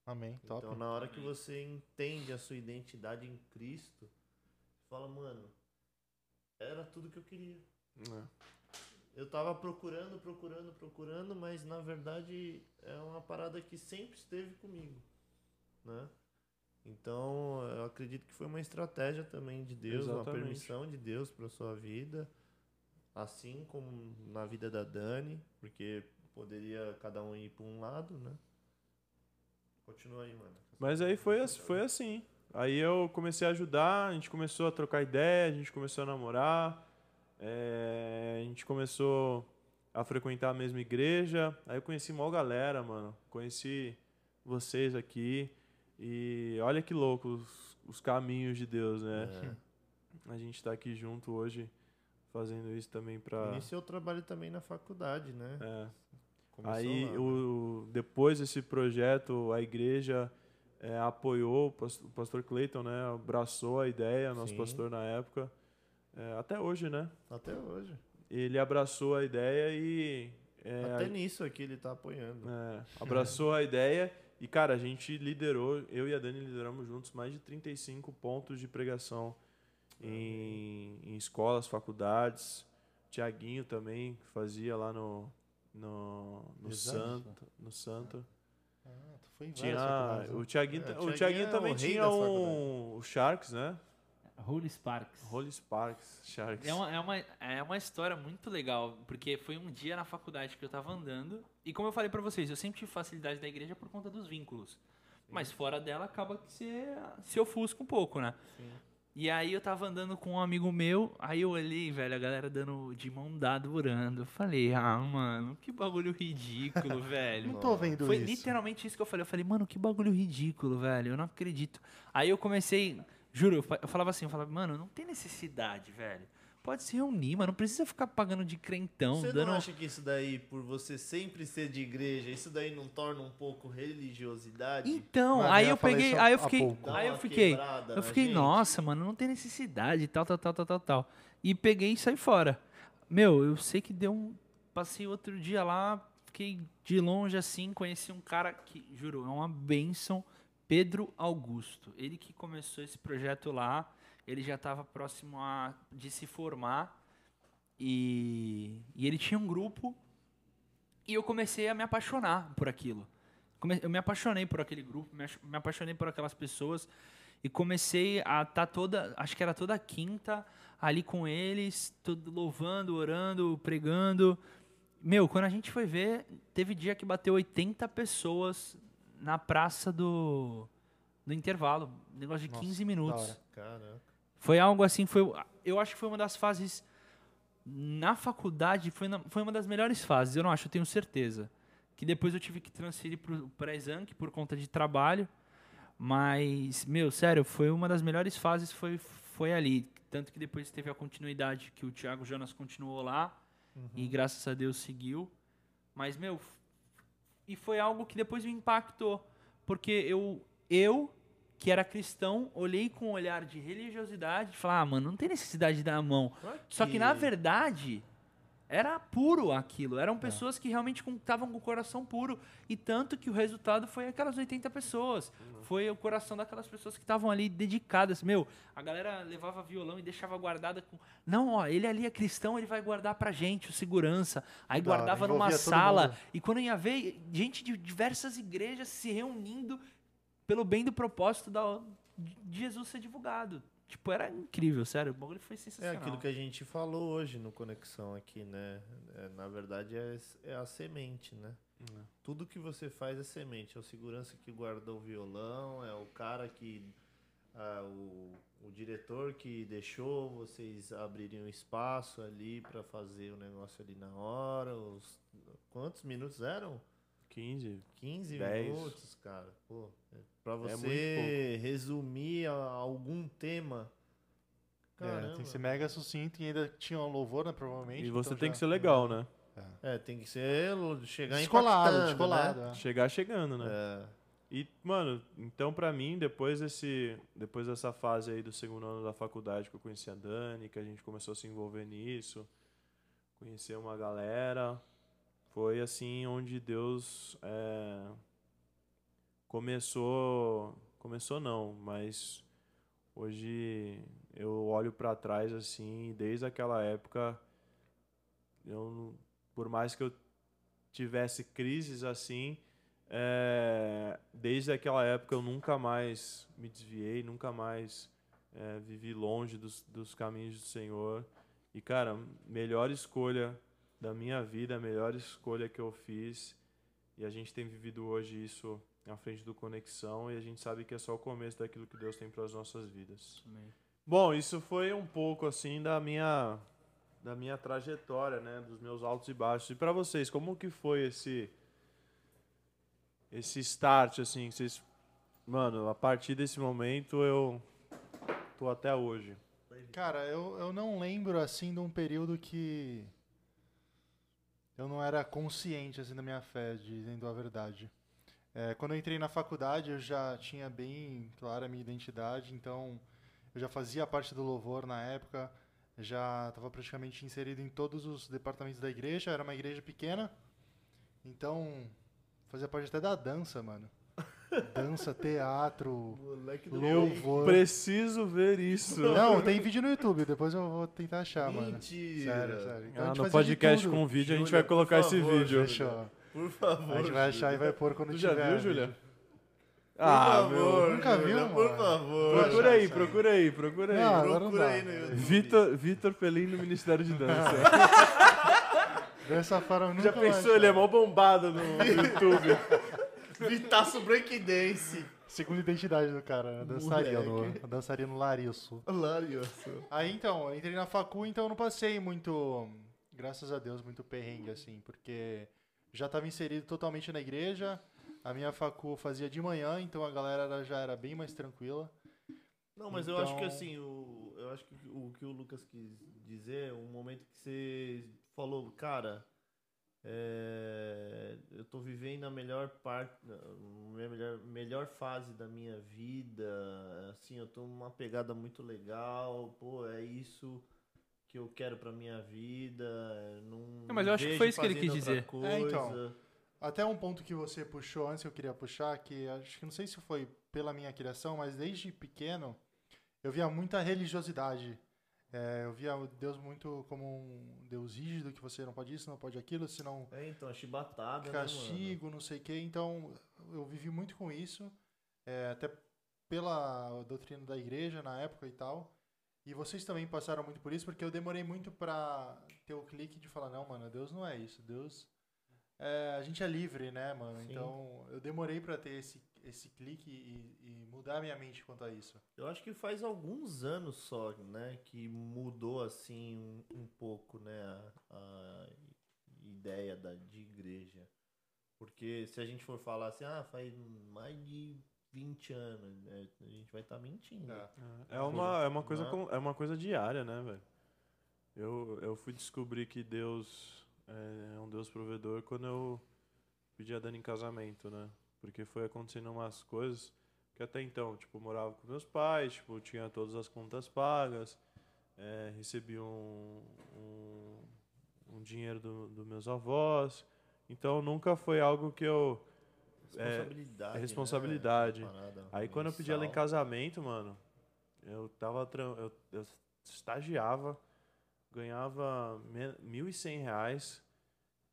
Amém. Top. Então, na hora que você entende a sua identidade em Cristo, fala, mano, era tudo que eu queria. É. eu tava procurando, procurando, procurando, mas na verdade é uma parada que sempre esteve comigo, né? Então, eu acredito que foi uma estratégia também de Deus, uma Exatamente. permissão de Deus para sua vida, assim como na vida da Dani, porque poderia cada um ir para um lado, né? Continua aí, mano. Mas aí foi, foi assim. Aí eu comecei a ajudar, a gente começou a trocar ideia, a gente começou a namorar, é, a gente começou a frequentar a mesma igreja. Aí eu conheci mó galera, mano. Conheci vocês aqui. E olha que louco os, os caminhos de Deus, né? É. A gente tá aqui junto hoje fazendo isso também pra. Iniciou o trabalho também na faculdade, né? É. Começou Aí, lá, né? o, depois desse projeto, a igreja é, apoiou, o pas- o pastor Clayton né, abraçou a ideia, nosso Sim. pastor na época, é, até hoje, né? Até hoje. Ele abraçou a ideia e. é, Até nisso aqui ele tá apoiando. é, abraçou a ideia e, cara, a gente liderou, eu e a Dani lideramos juntos mais de 35 pontos de pregação em, em escolas, faculdades. Tiaguinho também que fazia lá no, no, no. Santo. No Santo. Ah, tu foi em Tinha, né? o Tiaguinho, É, o o Thiaguinho Thiaguinho é também o tinha um, o Sharks, né? Holy Sparks. Holy Sparks, Sharks. É uma, é, uma, é uma história muito legal, porque foi um dia na faculdade que eu tava andando, e como eu falei pra vocês, eu sempre tive facilidade da igreja por conta dos vínculos. Mas fora dela acaba que você se ofusca um pouco, né? E aí eu tava andando com um amigo meu, aí eu olhei, velho, a galera dando de mão dada orando. Eu falei, ah, mano, que bagulho ridículo, velho. Não tô vendo Foi isso. literalmente isso que eu falei. Eu falei, mano, que bagulho ridículo, velho. Eu não acredito. Aí eu comecei, juro, eu fa- eu falava assim, eu falava, mano, não tem necessidade, velho. Pode se reunir, mas não precisa ficar pagando de crentão, Você dando. não acha que isso daí, por você sempre ser de igreja, isso daí não torna um pouco religiosidade? Então, aí eu eu peguei, aí eu fiquei, aí eu fiquei, eu fiquei, nossa, mano, não tem necessidade, tal, tal, tal, tal, tal, tal. E peguei e saí fora. Meu, eu sei que deu um, passei outro dia lá, fiquei de longe assim, conheci um cara que, juro, é uma bênção, Pedro Augusto. Ele que começou esse projeto lá, ele já estava próximo a de se formar e, e ele tinha um grupo e eu comecei a me apaixonar por aquilo. Eu me apaixonei por aquele grupo, me apaixonei por aquelas pessoas e comecei a estar toda, acho que era toda quinta ali com eles, louvando, orando, pregando. Meu, quando a gente foi ver, teve dia que bateu 80 pessoas na praça do, do intervalo, negócio de Nossa, 15 da minutos. Foi algo assim, foi, eu acho que foi uma das fases na faculdade, foi, na- foi uma das melhores fases, eu não acho, eu tenho certeza. Que depois eu tive que transferir para Exanc por conta de trabalho, mas, meu, sério, foi uma das melhores fases, foi, foi ali. Tanto que depois teve a continuidade, que o Thiago Jonas continuou lá, e graças a Deus seguiu. Mas, meu, e foi algo que depois me impactou, porque eu, eu que era cristão, olhei com um olhar de religiosidade e falei, ah, mano, não tem necessidade de dar a mão. Só que na verdade era puro aquilo. Eram pessoas que realmente estavam com o coração puro. E tanto que o resultado foi aquelas 80 pessoas. Foi o coração daquelas pessoas que estavam ali dedicadas. Meu, a galera levava violão e deixava guardada com. Não, ó, ele ali é cristão, ele vai guardar pra gente, o segurança. Aí Da guardava numa sala. mundo. E quando ia ver, gente de diversas igrejas se reunindo pelo bem do propósito da, de Jesus ser divulgado. Tipo, era incrível, sério. O bagulho foi É sensacional. aquilo que a gente falou hoje no Conexão aqui, né? É, na verdade é, é a semente, né? Tudo que você faz é semente. É o segurança que guardou o violão, é o cara que. ah, o, o diretor que deixou vocês abrirem um espaço ali para fazer o negócio ali na hora. Os, quantos minutos eram? 15. 15 Dez. minutos, cara. Pô, é, pra muito você resumir a- algum tema. É, Caramba. tem que ser mega sucinto e ainda tinha um louvor, né, provavelmente. E você então tem já- que ser legal, né? É, tem que ser chegar descolado. Né? é. Chegar chegando, né? É, E, mano, então pra mim, depois desse, depois dessa fase aí do segundo ano da faculdade que eu conheci a Dani, que a gente começou a se envolver nisso, conhecer uma galera, foi assim onde Deus é, começou, começou não, mas hoje eu olho pra trás assim, desde aquela época eu por mais que eu tivesse crises assim, é, desde aquela época eu nunca mais me desviei, nunca mais é, vivi longe dos, dos caminhos do Senhor. E, cara, melhor escolha da minha vida, a melhor escolha que eu fiz. E a gente tem vivido hoje isso na frente do Conexão e a gente sabe que é só o começo daquilo que Deus tem para as nossas vidas. Bom, isso foi um pouco assim da minha da minha trajetória, né, dos meus altos e baixos. E para vocês, como que foi esse esse start assim, que vocês mano, a partir desse momento eu tô até hoje. Cara, eu, eu não lembro assim de um período que eu não era consciente assim da minha fé, dizendo a verdade. É, quando eu entrei na faculdade, eu já tinha bem clara a minha identidade, então eu já fazia parte do louvor na época, já estava praticamente inserido em todos os departamentos da igreja, era uma igreja pequena, então fazia parte até da dança, mano. Dança, teatro, Moleque do louvor. Preciso ver isso. Não, tem vídeo no YouTube, depois eu vou tentar achar, mano. Mentira. Sério, sério. Então Ah, no podcast com vídeo a gente Júlia, vai colocar por esse favor, vídeo. Fechou. Por favor. A gente vai achar e vai pôr quando Tu já tiver. viu, vídeo. Júlia? Por Ah, favor, meu. Nunca Júlia, viu, Por mano? favor. Procura aí, procura aí, procura aí. Não, agora não Procura dá. aí no YouTube. Vitor, Vitor Pelim no Ministério de Dança. Dessa forma nunca Já pensou, ele é mó bombado no YouTube. Vitaço Breakdance. Segunda identidade do cara, né? dançaria no, dançaria no Lariço. Larioso. Aí então, eu entrei na facu, então eu não passei muito, graças a Deus, muito perrengue assim, porque já estava inserido totalmente na igreja. A minha facu fazia de manhã, então a galera era- já era bem mais tranquila. Não, mas eu acho que Então- assim, o, eu acho que o que o Lucas quis dizer, um momento que você falou, cara, é, eu tô vivendo a melhor parte, a minha melhor, melhor fase da minha vida, assim, eu tô numa pegada muito legal, pô, é isso que eu quero pra minha vida, não, Não, mas eu acho que foi isso que ele quis dizer. É, então. Até um ponto que você puxou antes, eu queria puxar, que acho que não sei se foi pela minha criação, mas desde pequeno eu via muita religiosidade. É, eu via Deus muito como um Deus rígido, que você não pode isso, não pode aquilo, senão É, então, a chibatada, né, mano? castigo, não sei o quê. Então, eu vivi muito com isso, é, até pela doutrina da igreja na época e tal. E vocês também passaram muito por isso, porque eu demorei muito pra ter o clique de falar, não, mano, Deus não é isso. Deus. é, a gente é livre, né, mano? Sim. Então, eu demorei pra ter esse, esse clique e, e mudar minha mente quanto a isso. Eu acho que faz alguns anos só, né, que mudou assim um, um pouco, né, a, a ideia da, de igreja. Porque se a gente for falar assim, ah, faz mais de 20 anos, né, a gente vai estar mentindo. É. É uma, é uma, coisa, Né? com- é uma coisa diária, né, velho? Eu, eu fui descobrir que Deus é um Deus provedor quando eu pedi a Dani em casamento, né? Porque foi acontecendo umas coisas que até então, tipo, morava com meus pais, tipo, tinha todas as contas pagas, é, recebi um, um, um dinheiro dos do meus avós. Então nunca foi algo que eu Responsabilidade. é responsabilidade. Né? Parada Aí quando eu pedi ela em casamento, mano, eu tava. Eu, eu estagiava, ganhava 1.100 reais.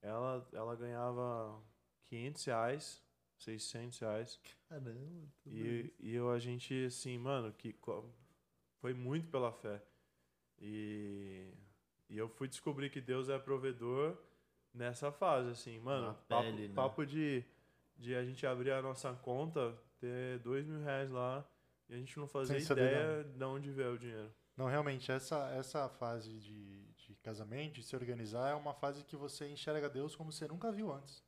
Ela, ela ganhava 500 reais, 600 reais. Caramba, tudo E, e eu, a gente, assim, mano, que foi muito pela fé. E, e eu fui descobrir que Deus é provedor nessa fase, assim, mano. Papo, pele, né? papo de, de a gente abrir a nossa conta, ter dois mil reais lá e a gente não fazia Sem ideia de onde veio o dinheiro. Não, realmente, essa, essa fase de, de casamento, de se organizar, é uma fase que você enxerga Deus como você nunca viu antes.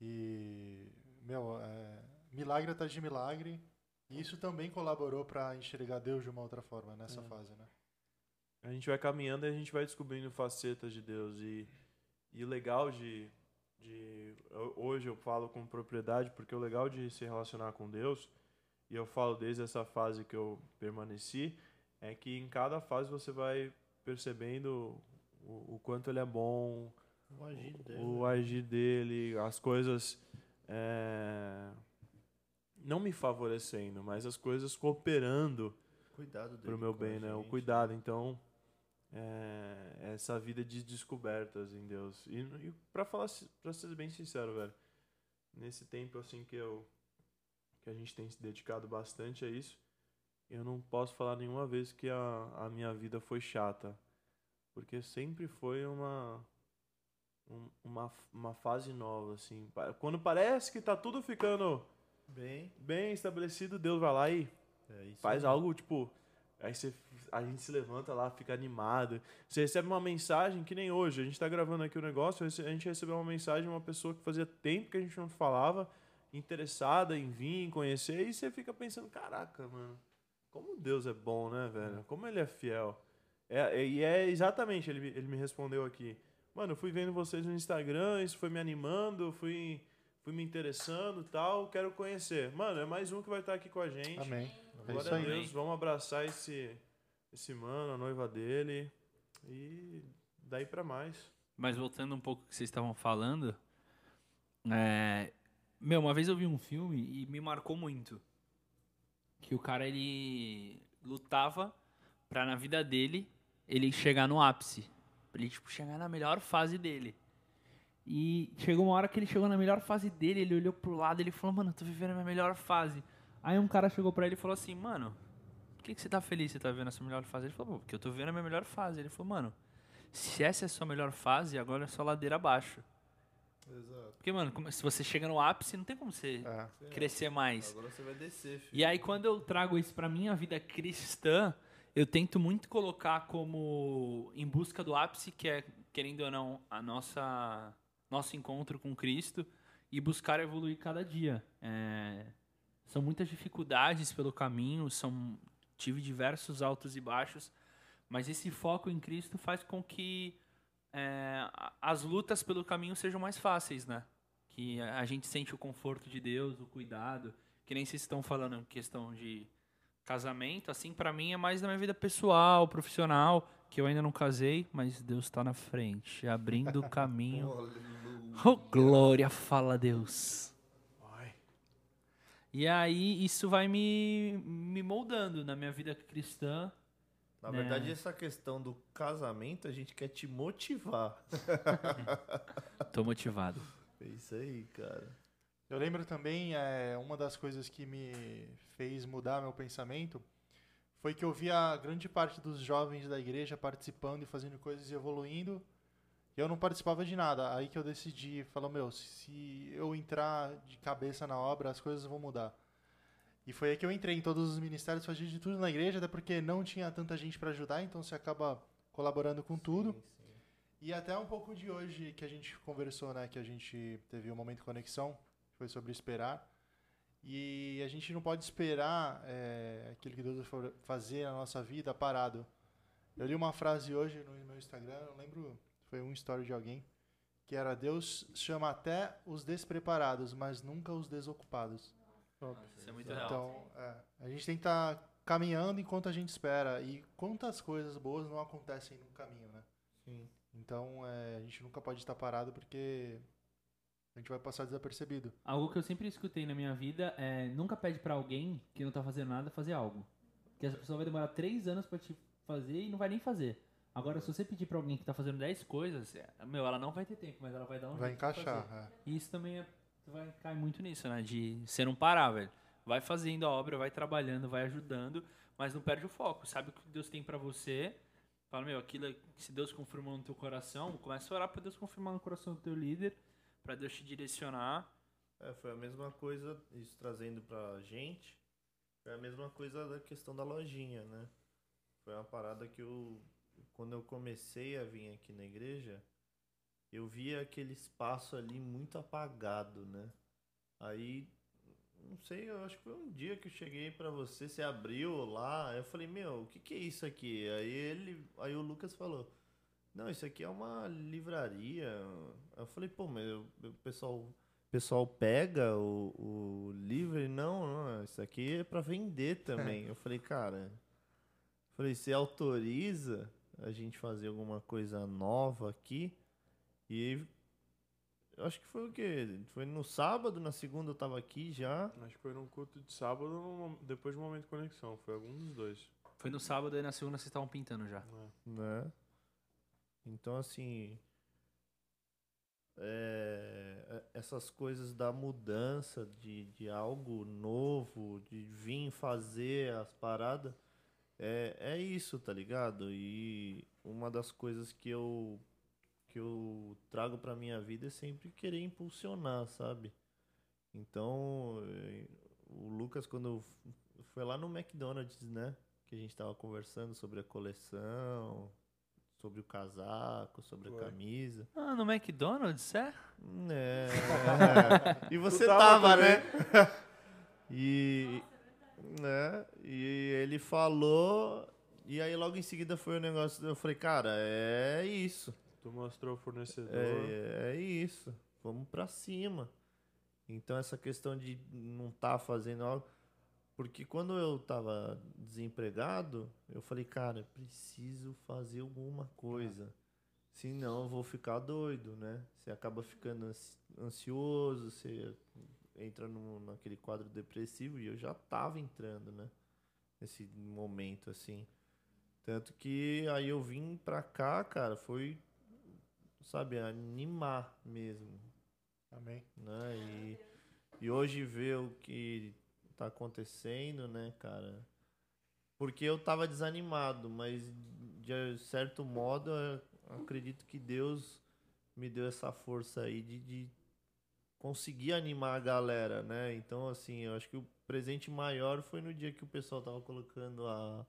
E, meu, é, milagre atrás de milagre. E isso também colaborou para enxergar Deus de uma outra forma nessa É. fase, né? A gente vai caminhando e a gente vai descobrindo facetas de Deus. E, e o legal de, de. Hoje eu falo com propriedade, porque o legal de se relacionar com Deus, e eu falo desde essa fase que eu permaneci, é que em cada fase você vai percebendo o, o quanto ele é bom, O agir dele. o agir dele, as coisas é, não me favorecendo, mas as coisas cooperando Cuidado dele pro meu bem, né? O cuidado. Então, é, essa vida de descobertas em Deus. E, e para falar, para ser bem sincero, velho, nesse tempo assim que eu que a gente tem se dedicado bastante a isso, eu não posso falar nenhuma vez que a, a minha vida foi chata, porque sempre foi uma um, uma, uma fase nova assim. Quando parece que tá tudo ficando bem bem estabelecido, Deus vai lá e é faz algo tipo Aí você, a gente se levanta lá, fica animado. Você recebe uma mensagem que nem hoje. A gente está gravando aqui o negócio, a gente recebeu uma mensagem de uma pessoa que fazia tempo que a gente não falava, interessada em vir, em conhecer, e você fica pensando, caraca, mano, como Deus é bom, né, velho? Como ele é fiel. É, e é exatamente, ele, ele me respondeu aqui. Mano, eu fui vendo vocês no Instagram, isso foi me animando, fui, fui me interessando tal, quero conhecer. Mano, é mais um que vai estar aqui com a gente. Amém. É Glória a Deus, vamos abraçar esse, esse mano, a noiva dele. E daí para mais. Mas voltando um pouco ao que vocês estavam falando, é... meu, uma vez eu vi um filme e me marcou muito. Que o cara ele lutava para na vida dele ele chegar no ápice, pra ele tipo chegar na melhor fase dele. E chegou uma hora que ele chegou na melhor fase dele, ele olhou pro lado e ele falou: "Mano, eu tô vivendo a minha melhor fase". Aí um cara chegou pra ele e falou assim, mano, por que, que você tá feliz você tá vendo essa melhor fase? Ele falou, porque eu tô vendo a minha melhor fase. Ele falou, mano, se essa é a sua melhor fase, agora é só ladeira abaixo. Exato. Porque, mano, se você chega no ápice, não tem como você é. crescer mais. Agora você vai descer, filho. E aí, quando eu trago isso pra minha vida cristã, eu tento muito colocar como em busca do ápice, que é, querendo ou não, a nossa nosso encontro com Cristo e buscar evoluir cada dia. É, são muitas dificuldades pelo caminho, são tive diversos altos e baixos, mas esse foco em Cristo faz com que é, as lutas pelo caminho sejam mais fáceis, né? Que a gente sente o conforto de Deus, o cuidado, que nem vocês estão falando em questão de casamento, assim, para mim é mais na minha vida pessoal, profissional, que eu ainda não casei, mas Deus está na frente, abrindo o caminho. oh, glória, fala Deus. E aí isso vai me, me moldando na minha vida cristã. Na né? verdade, essa questão do casamento, a gente quer te motivar. Tô motivado. É isso aí, cara. Eu lembro também, é, uma das coisas que me fez mudar meu pensamento foi que eu via grande parte dos jovens da igreja participando e fazendo coisas e evoluindo e eu não participava de nada. Aí que eu decidi, falou, meu, se eu entrar de cabeça na obra, as coisas vão mudar. E foi aí que eu entrei em todos os ministérios, fazia de tudo na igreja, até porque não tinha tanta gente para ajudar, então você acaba colaborando com tudo. Sim, sim. E até um pouco de hoje que a gente conversou, né, que a gente teve um momento de conexão, foi sobre esperar. E a gente não pode esperar é, aquilo que Deus for fazer na nossa vida parado. Eu li uma frase hoje no meu Instagram, não lembro foi um story de alguém, que era Deus chama até os despreparados, mas nunca os desocupados. Isso é muito então, real. É, a gente tem que estar tá caminhando enquanto a gente espera. E quantas coisas boas não acontecem no caminho, né? Sim. Então, é, a gente nunca pode estar parado porque a gente vai passar desapercebido. Algo que eu sempre escutei na minha vida é nunca pede para alguém que não tá fazendo nada fazer algo. Porque essa pessoa vai demorar três anos para te fazer e não vai nem fazer. Agora, se você pedir pra alguém que tá fazendo 10 coisas, é, meu, ela não vai ter tempo, mas ela vai dar um Vai jeito encaixar, é. E isso também é, vai cair muito nisso, né? De você não parar, velho. Vai fazendo a obra, vai trabalhando, vai ajudando, mas não perde o foco. Sabe o que Deus tem para você? Fala, meu, aquilo se Deus confirmou no teu coração, começa a orar para Deus confirmar no coração do teu líder, para Deus te direcionar. É, foi a mesma coisa, isso trazendo pra gente, foi a mesma coisa da questão da lojinha, né? Foi uma parada que eu quando eu comecei a vir aqui na igreja, eu via aquele espaço ali muito apagado, né? Aí, não sei, eu acho que foi um dia que eu cheguei para você, você abriu lá, eu falei, meu, o que, que é isso aqui? Aí ele, aí o Lucas falou, não, isso aqui é uma livraria. Eu falei, pô, mas o pessoal, pessoal pega o, o livro e não, não, isso aqui é para vender também. eu falei, cara, falei, você autoriza? A gente fazer alguma coisa nova aqui. E eu acho que foi o quê? Foi no sábado, na segunda eu tava aqui já. Acho que foi num culto de sábado, depois do momento de conexão. Foi algum dos dois. Foi no sábado e na segunda vocês estavam pintando já. É. Né? Então, assim, é, é, essas coisas da mudança de, de algo novo, de vir fazer as paradas, é, é isso, tá ligado? E uma das coisas que eu, que eu trago pra minha vida é sempre querer impulsionar, sabe? Então, eh, o Lucas, quando foi lá no McDonald's, né? Que a gente tava conversando sobre a coleção, sobre o casaco, sobre a camisa. Ah, no McDonald's, é? É. e você tava tava, também. né? E. Né? E ele falou. E aí logo em seguida foi o negócio. Eu falei, cara, é isso. Tu mostrou o fornecedor. É, é isso. Vamos pra cima. Então essa questão de não estar fazendo algo. Porque quando eu tava desempregado, eu falei, cara, preciso fazer alguma coisa. Senão eu vou ficar doido, né? Você acaba ficando ansi- ansioso, você entra no, naquele quadro depressivo e eu já tava entrando, né? Nesse momento, assim. Tanto que aí eu vim pra cá, cara, foi, sabe, animar mesmo, Amém. né? E, e hoje ver o que tá acontecendo, né, cara? Porque eu tava desanimado, mas de certo modo acredito que Deus me deu essa força aí de, de conseguir animar a galera, né? Então, assim, eu acho que o presente maior foi no dia que o pessoal tava colocando a,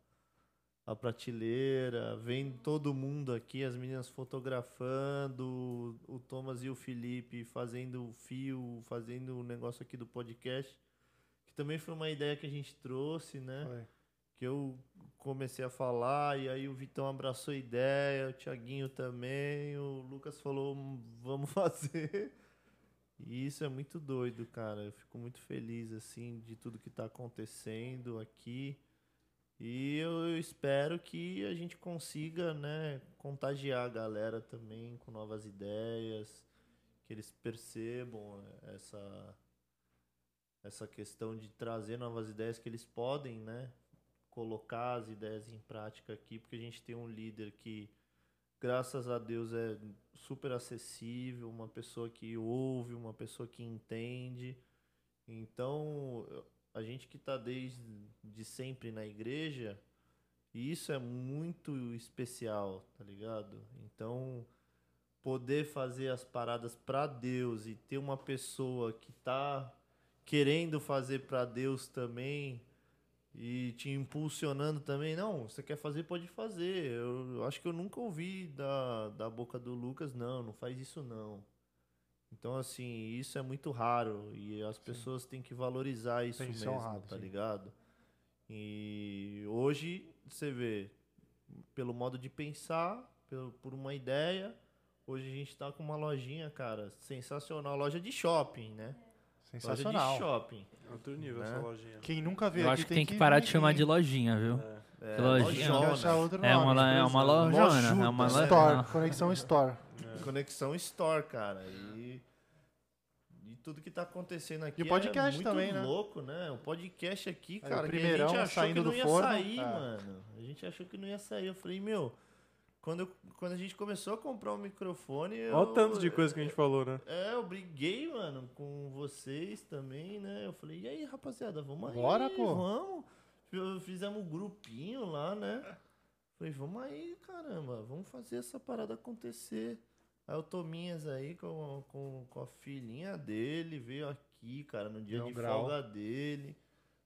a prateleira, vendo todo mundo aqui, as meninas fotografando, o Thomas e o Felipe fazendo o fio, fazendo o negócio aqui do podcast, que também foi uma ideia que a gente trouxe, né? Foi. que eu comecei a falar e aí o Vitão abraçou a ideia, o Thiaguinho também, o Lucas falou, "Hum, vamos fazer. E isso é muito doido, cara. Eu fico muito feliz assim de tudo que tá acontecendo aqui. E eu espero que a gente consiga, né, contagiar a galera também com novas ideias, que eles percebam essa essa questão de trazer novas ideias que eles podem, né, colocar as ideias em prática aqui, porque a gente tem um líder que, graças a Deus, é super acessível, uma pessoa que ouve, uma pessoa que entende. Então, a gente que está desde de sempre na igreja, isso é muito especial, tá ligado? Então, poder fazer as paradas para Deus e ter uma pessoa que tá querendo fazer para Deus também e te impulsionando também. Não, você quer fazer, pode fazer. Eu, eu acho que eu nunca ouvi da, da boca do Lucas, não, não faz isso não. Então, assim, isso é muito raro e as pessoas têm que valorizar isso mesmo, honrado, tá sim. ligado? E hoje, você vê, pelo modo de pensar, pelo, por uma ideia, hoje a gente tá com uma lojinha, cara, sensacional. Loja de shopping, né? Loja Sensacional. de shopping. Outro nível Né? essa lojinha. Quem nunca veio Eu aqui acho que tem que parar de chamar de lojinha, viu? É. É, lojinha. Tem que lojona. achar outro nome. É uma, lo- é uma lojona. É uma Lojuda, loja. Store, Conexão Store. Conexão Store, cara. E, e tudo que tá acontecendo aqui E o podcast é muito também, né? louco, né? O podcast aqui, Aí, o cara, que a primeirão gente achou saindo que não ia forno, sair, é. mano. A gente achou que não ia sair. Eu falei, meu, quando, eu- quando a gente começou a comprar o microfone, eu... Olha o tanto de coisa que a gente falou, né? É, eu briguei, mano, com vocês também, né? Eu falei, e aí, rapaziada, vamos aí, Bora, pô. vamos. Fizemos um grupinho lá, né? Falei, vamos aí, caramba, vamos fazer essa parada acontecer. Aí o Tominhas aí com, com, com a filhinha dele veio aqui, cara, no dia Deu um de grau. folga dele.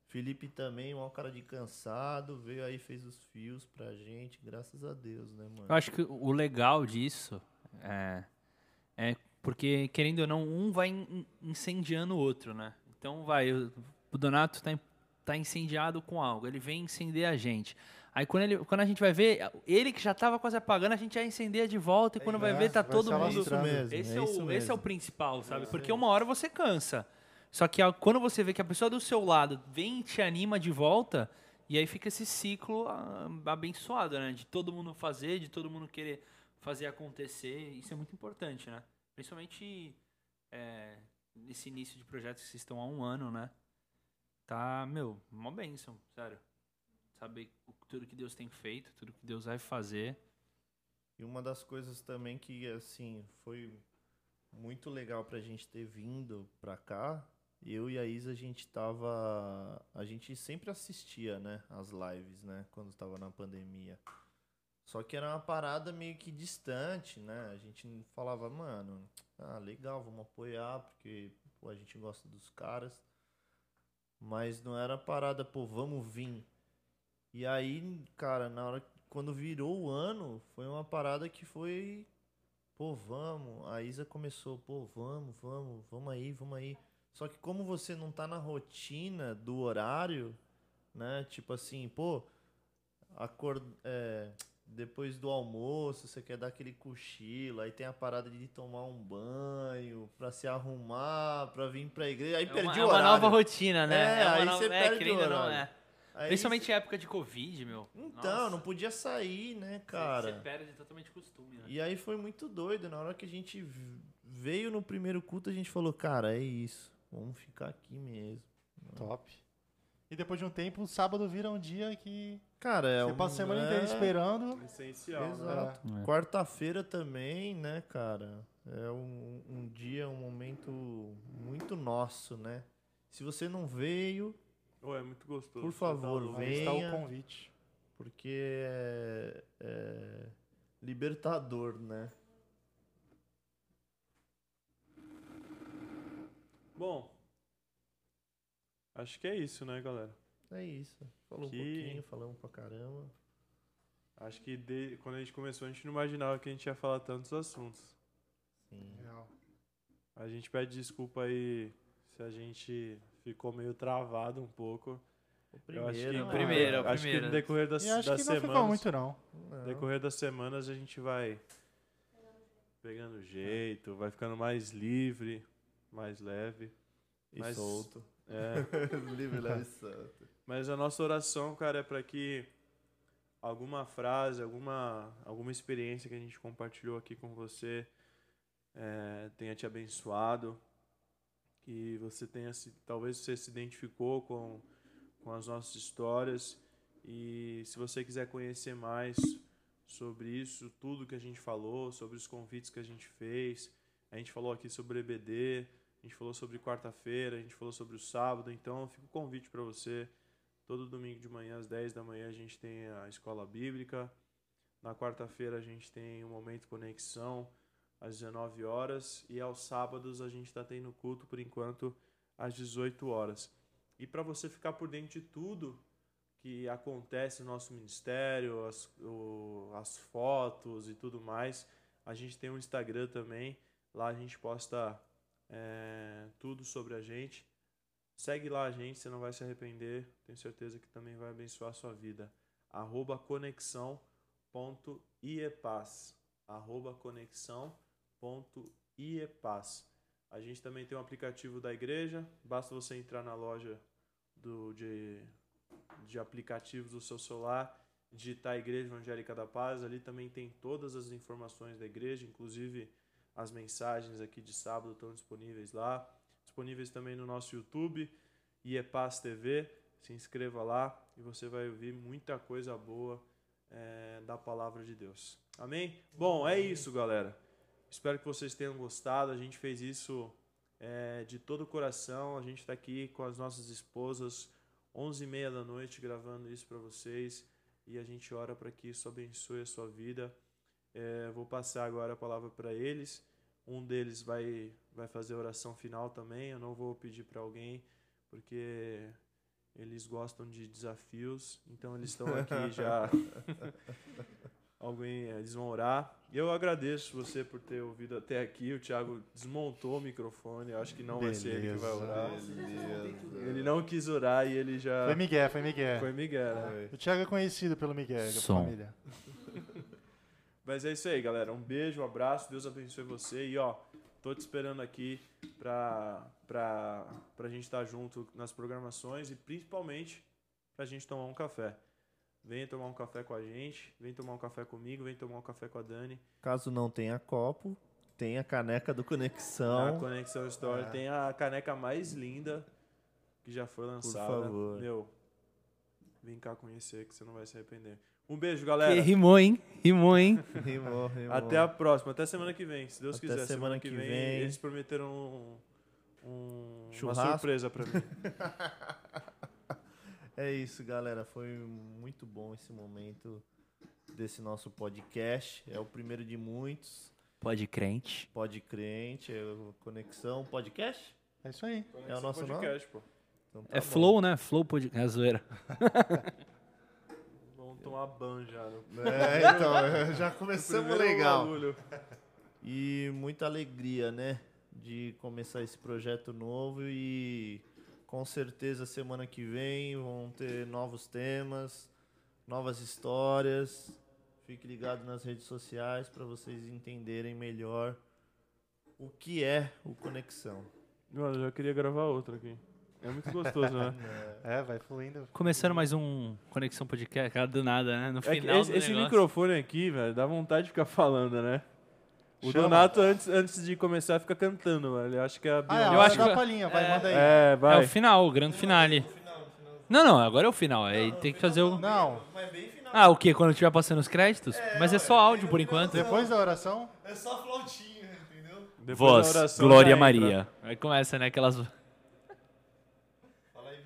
Felipe também, um cara de cansado, veio aí, fez os fios pra gente, graças a Deus, né, mano? Eu acho que o legal disso é, é porque, querendo ou não, um vai in- incendiando o outro, né? Então vai, o Donato tá, tá incendiado com algo, ele vem incendiar a gente. Aí quando, ele, quando a gente vai ver, ele que já tava quase apagando, a gente já incendeia de volta e quando vai É, ver, tá vai todo mundo. mesmo, Esse é é, isso o, esse é o mesmo. principal, sabe? Porque uma hora você cansa. Só que quando você vê que a pessoa do seu lado vem e te anima de volta, e aí fica esse ciclo ah, abençoado, né? De todo mundo fazer, de todo mundo querer fazer acontecer. Isso é muito importante, né? Principalmente é, nesse início de projetos que vocês estão há um ano, né? Tá, meu, uma bênção, sério. Saber tudo que Deus tem feito, tudo que Deus vai fazer. E uma das coisas também que, assim, foi muito legal pra gente ter vindo pra cá, eu e a Isa, a gente tava. A gente sempre assistia, né? As lives, né? Quando tava na pandemia. Só que era uma parada meio que distante, né? A gente falava, mano, ah, legal, vamos apoiar, porque pô, a gente gosta dos caras. Mas não era parada, pô, vamos vir. E aí, cara, na hora quando virou o ano, foi uma parada que foi, pô, vamos. A Isa começou, pô, vamos, vamos, vamos aí, vamos aí. Só que como você não tá na rotina do horário, né? Tipo assim, pô, acord... É, depois do almoço, você quer dar aquele cochilo, aí tem a parada de tomar um banho, pra se arrumar, pra vir pra igreja, aí É perdi uma, o é uma horário. nova rotina, né? É, uma aí nova- você é, perde o ou não, horário. é. Aí Principalmente época de Covid, meu. Então, Nossa, não podia sair, né, cara? Você perde totalmente costume, né? E aí foi muito doido. Na hora que a gente veio no primeiro culto, a gente falou, cara, é isso. Vamos ficar aqui mesmo. Top. E depois de um tempo, o sábado vira um dia que Cara, é você um, passa a semana é- inteira esperando. Essencial, né? Exato. É. Quarta-feira também, né, cara? É um, um dia, um momento muito nosso, né? Se você não veio, Ô, é muito gostoso. Por tá favor, vem. Aí está o Venha. convite. porque é, é libertador, né? Bom, acho que é isso, né, galera? É isso. Falou Que- um pouquinho, falamos pra caramba. Acho que de- quando a gente começou, a gente não imaginava que a gente ia falar tantos assuntos. Sim. Real. A gente pede desculpa aí se a gente ficou meio travado um pouco. O Eu acho que, primeiro, O primeiro, acho que primeiro. no decorrer das, acho das que não ficou semanas, muito, não. Não. no decorrer das semanas a gente vai pegando jeito, vai ficando mais livre, mais leve. E mas- solto. É, Livre, leve e solto. Mas a nossa oração, cara, é para que alguma frase, alguma, alguma experiência que a gente compartilhou aqui com você é, tenha te abençoado, que você tenha se, talvez você se identificou com, com as nossas histórias e se você quiser conhecer mais sobre isso, tudo que a gente falou, sobre os convites que a gente fez, a gente falou aqui sobre EBD, a gente falou sobre quarta-feira, a gente falou sobre o sábado, então fica o convite para você. Todo domingo de manhã, às 10 da manhã, a gente tem a escola bíblica. Na quarta-feira, a gente tem o Momento Conexão, às 19 horas. E aos sábados, a gente está tendo culto, por enquanto, às 18 horas. E para você ficar por dentro de tudo que acontece no nosso ministério, as, o- as fotos e tudo mais, a gente tem um Instagram também. Lá a gente posta é, tudo sobre a gente. Segue lá a gente, você não vai se arrepender. Tenho certeza que também vai abençoar a sua vida. Arroba conexão.iepaz. Arroba conexão.iepaz. A gente também tem um aplicativo da igreja. Basta você entrar na loja do, de, de aplicativos do seu celular, digitar Igreja Evangélica da Paz. Ali também tem todas as informações da igreja, inclusive as mensagens aqui de sábado estão disponíveis lá. Disponíveis também no nosso YouTube, IEPAS TV. Se inscreva lá e você vai ouvir muita coisa boa eh, da palavra de Deus. Amém? Bom, é isso, galera. Espero que vocês tenham gostado. A gente fez isso eh, de todo o coração. A gente está aqui com as nossas esposas, 11h30 da noite, gravando isso para vocês. E a gente ora para que isso abençoe a sua vida. Eh, vou passar agora a palavra para eles. Um deles vai, vai fazer a oração final também. Eu não vou pedir para alguém, porque eles gostam de desafios. Então eles estão aqui já. Alguém, eles vão orar. E eu agradeço você por ter ouvido até aqui. O Thiago desmontou o microfone. Eu acho que não vai ser ele que vai Beleza. orar. Beleza. Ele não quis orar e ele já. Foi Miguel, foi Miguel. Foi Miguel, né? O Thiago é conhecido pelo Miguel, da família. Mas é isso aí, galera. Um beijo, um abraço. Deus abençoe você. E ó, tô te esperando aqui pra, pra, pra gente estar junto nas programações e principalmente pra gente tomar um café. Venha tomar um café com a gente, vem tomar um café comigo, vem tomar um café com a Dani. Caso não tenha copo, tem a caneca do A Conexão. Conexão Store É. tem a caneca mais linda que já foi lançada. favor. Meu, vem cá conhecer que você não vai se arrepender. Um beijo, Que galera. rimou, hein? Rimou, hein? Rimou, rimou. Até a próxima, até semana que vem, se Deus Até quiser. semana que que vem, vem. eles prometeram um, um- uma surpresa pra mim. É isso, galera. Foi muito bom esse momento desse nosso podcast. É o primeiro de muitos. Pode crente. Pode crente, é Conexão Podcast? É isso aí. É o nosso nome? podcast, pô. Então tá É bom. flow, né? Flow podcast. É zoeira. Tomar ban já. né? É, então, já começamos legal. bagulho. E muita alegria, né? De começar esse projeto novo e com certeza semana que vem vão ter novos temas, novas histórias. Fique ligado nas redes sociais para vocês entenderem melhor o que é o Conexão. Mano, eu já queria gravar outro aqui. É muito gostoso, né? É, vai fluindo. Começando mais um Conexão Podcast, cara, do nada, né? No É final esse, do esse negócio. microfone aqui, velho, dá vontade de ficar falando, né? O Chama. Donato, antes, antes de começar, fica cantando, velho. Ele acha que é a Ah, é, a Eu acho que- palhinha, vai, manda aí. É, É vai. o final, o grande finale. Não, não, agora é o final. Aí tem que fazer o. Não, Ah, o quê? Quando estiver passando os créditos? Mas é só áudio por enquanto. depois da oração, É só flautinha, entendeu? Depois Voz, da oração Glória entra. Maria. Aí começa, né? Aquelas. Fala aí,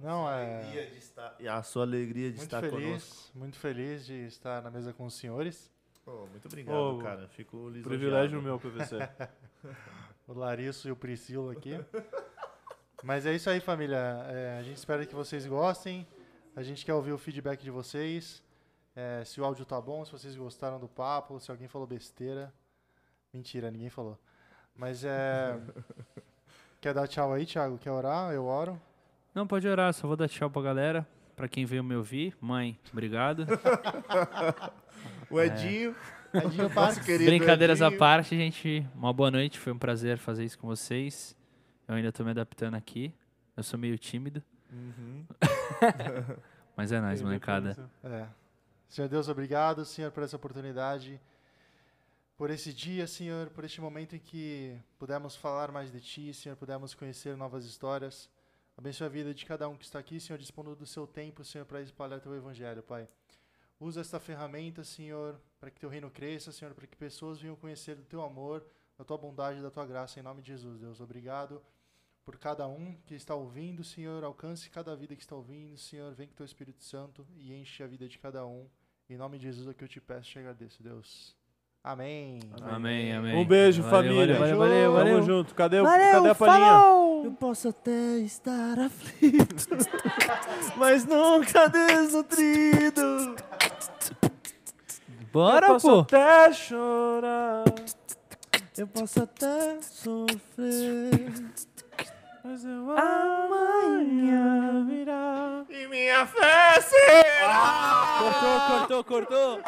Não é. Alegria de estar, e a sua alegria de Muito estar conosco. feliz, muito feliz de estar na mesa com os senhores. Pô, muito obrigado, Ô, cara. Fico lisonjeado. Privilégio meu, PVC. O Larisso e o Priscilo aqui. Mas é isso aí, família. É, a gente espera que vocês gostem. A gente quer ouvir o feedback de vocês. É, se o áudio tá bom, se vocês gostaram do papo, se alguém falou besteira. Mentira, ninguém falou. Mas é. Quer dar tchau aí, Thiago? Quer orar? Eu oro. Não, pode orar, só vou dar tchau pra galera. Pra quem veio me ouvir. Mãe, obrigado. O Edinho. Edinho Nosso querido Brincadeiras à Edinho. parte, gente. Uma boa noite. Foi um prazer fazer isso com vocês. Eu ainda tô me adaptando aqui. Eu sou meio tímido. Uhum. Mas é nóis, molecada. É. Senhor Deus, obrigado, Senhor, por essa oportunidade, por esse dia, Senhor, por este momento em que pudemos falar mais de Ti, Senhor, pudemos conhecer novas histórias. Abençoe a vida de cada um que está aqui, Senhor, dispondo do seu tempo, Senhor, para espalhar Teu Evangelho, Pai. Usa esta ferramenta, Senhor, para que Teu reino cresça, Senhor, para que pessoas venham conhecer do Teu amor, da Tua bondade, da Tua graça, em nome de Jesus, Deus. Obrigado por cada um que está ouvindo, Senhor. Alcance cada vida que está ouvindo, Senhor. Vem com Teu Espírito Santo e enche a vida de cada um. Em nome de Jesus é que eu te peço e te agradeço, Deus. Amém. Amém, amém. Um beijo, Valeu, família. Valeu, valeu, valeu. Tamo junto. Cadê, o, cadê a palhinha? Eu posso até estar aflito, mas nunca desnutrido. Bora, Eu posso pô. até chorar, Eu posso até sofrer. mas eu amanhã virá. E minha fé será. Cortou, cortou, cortou.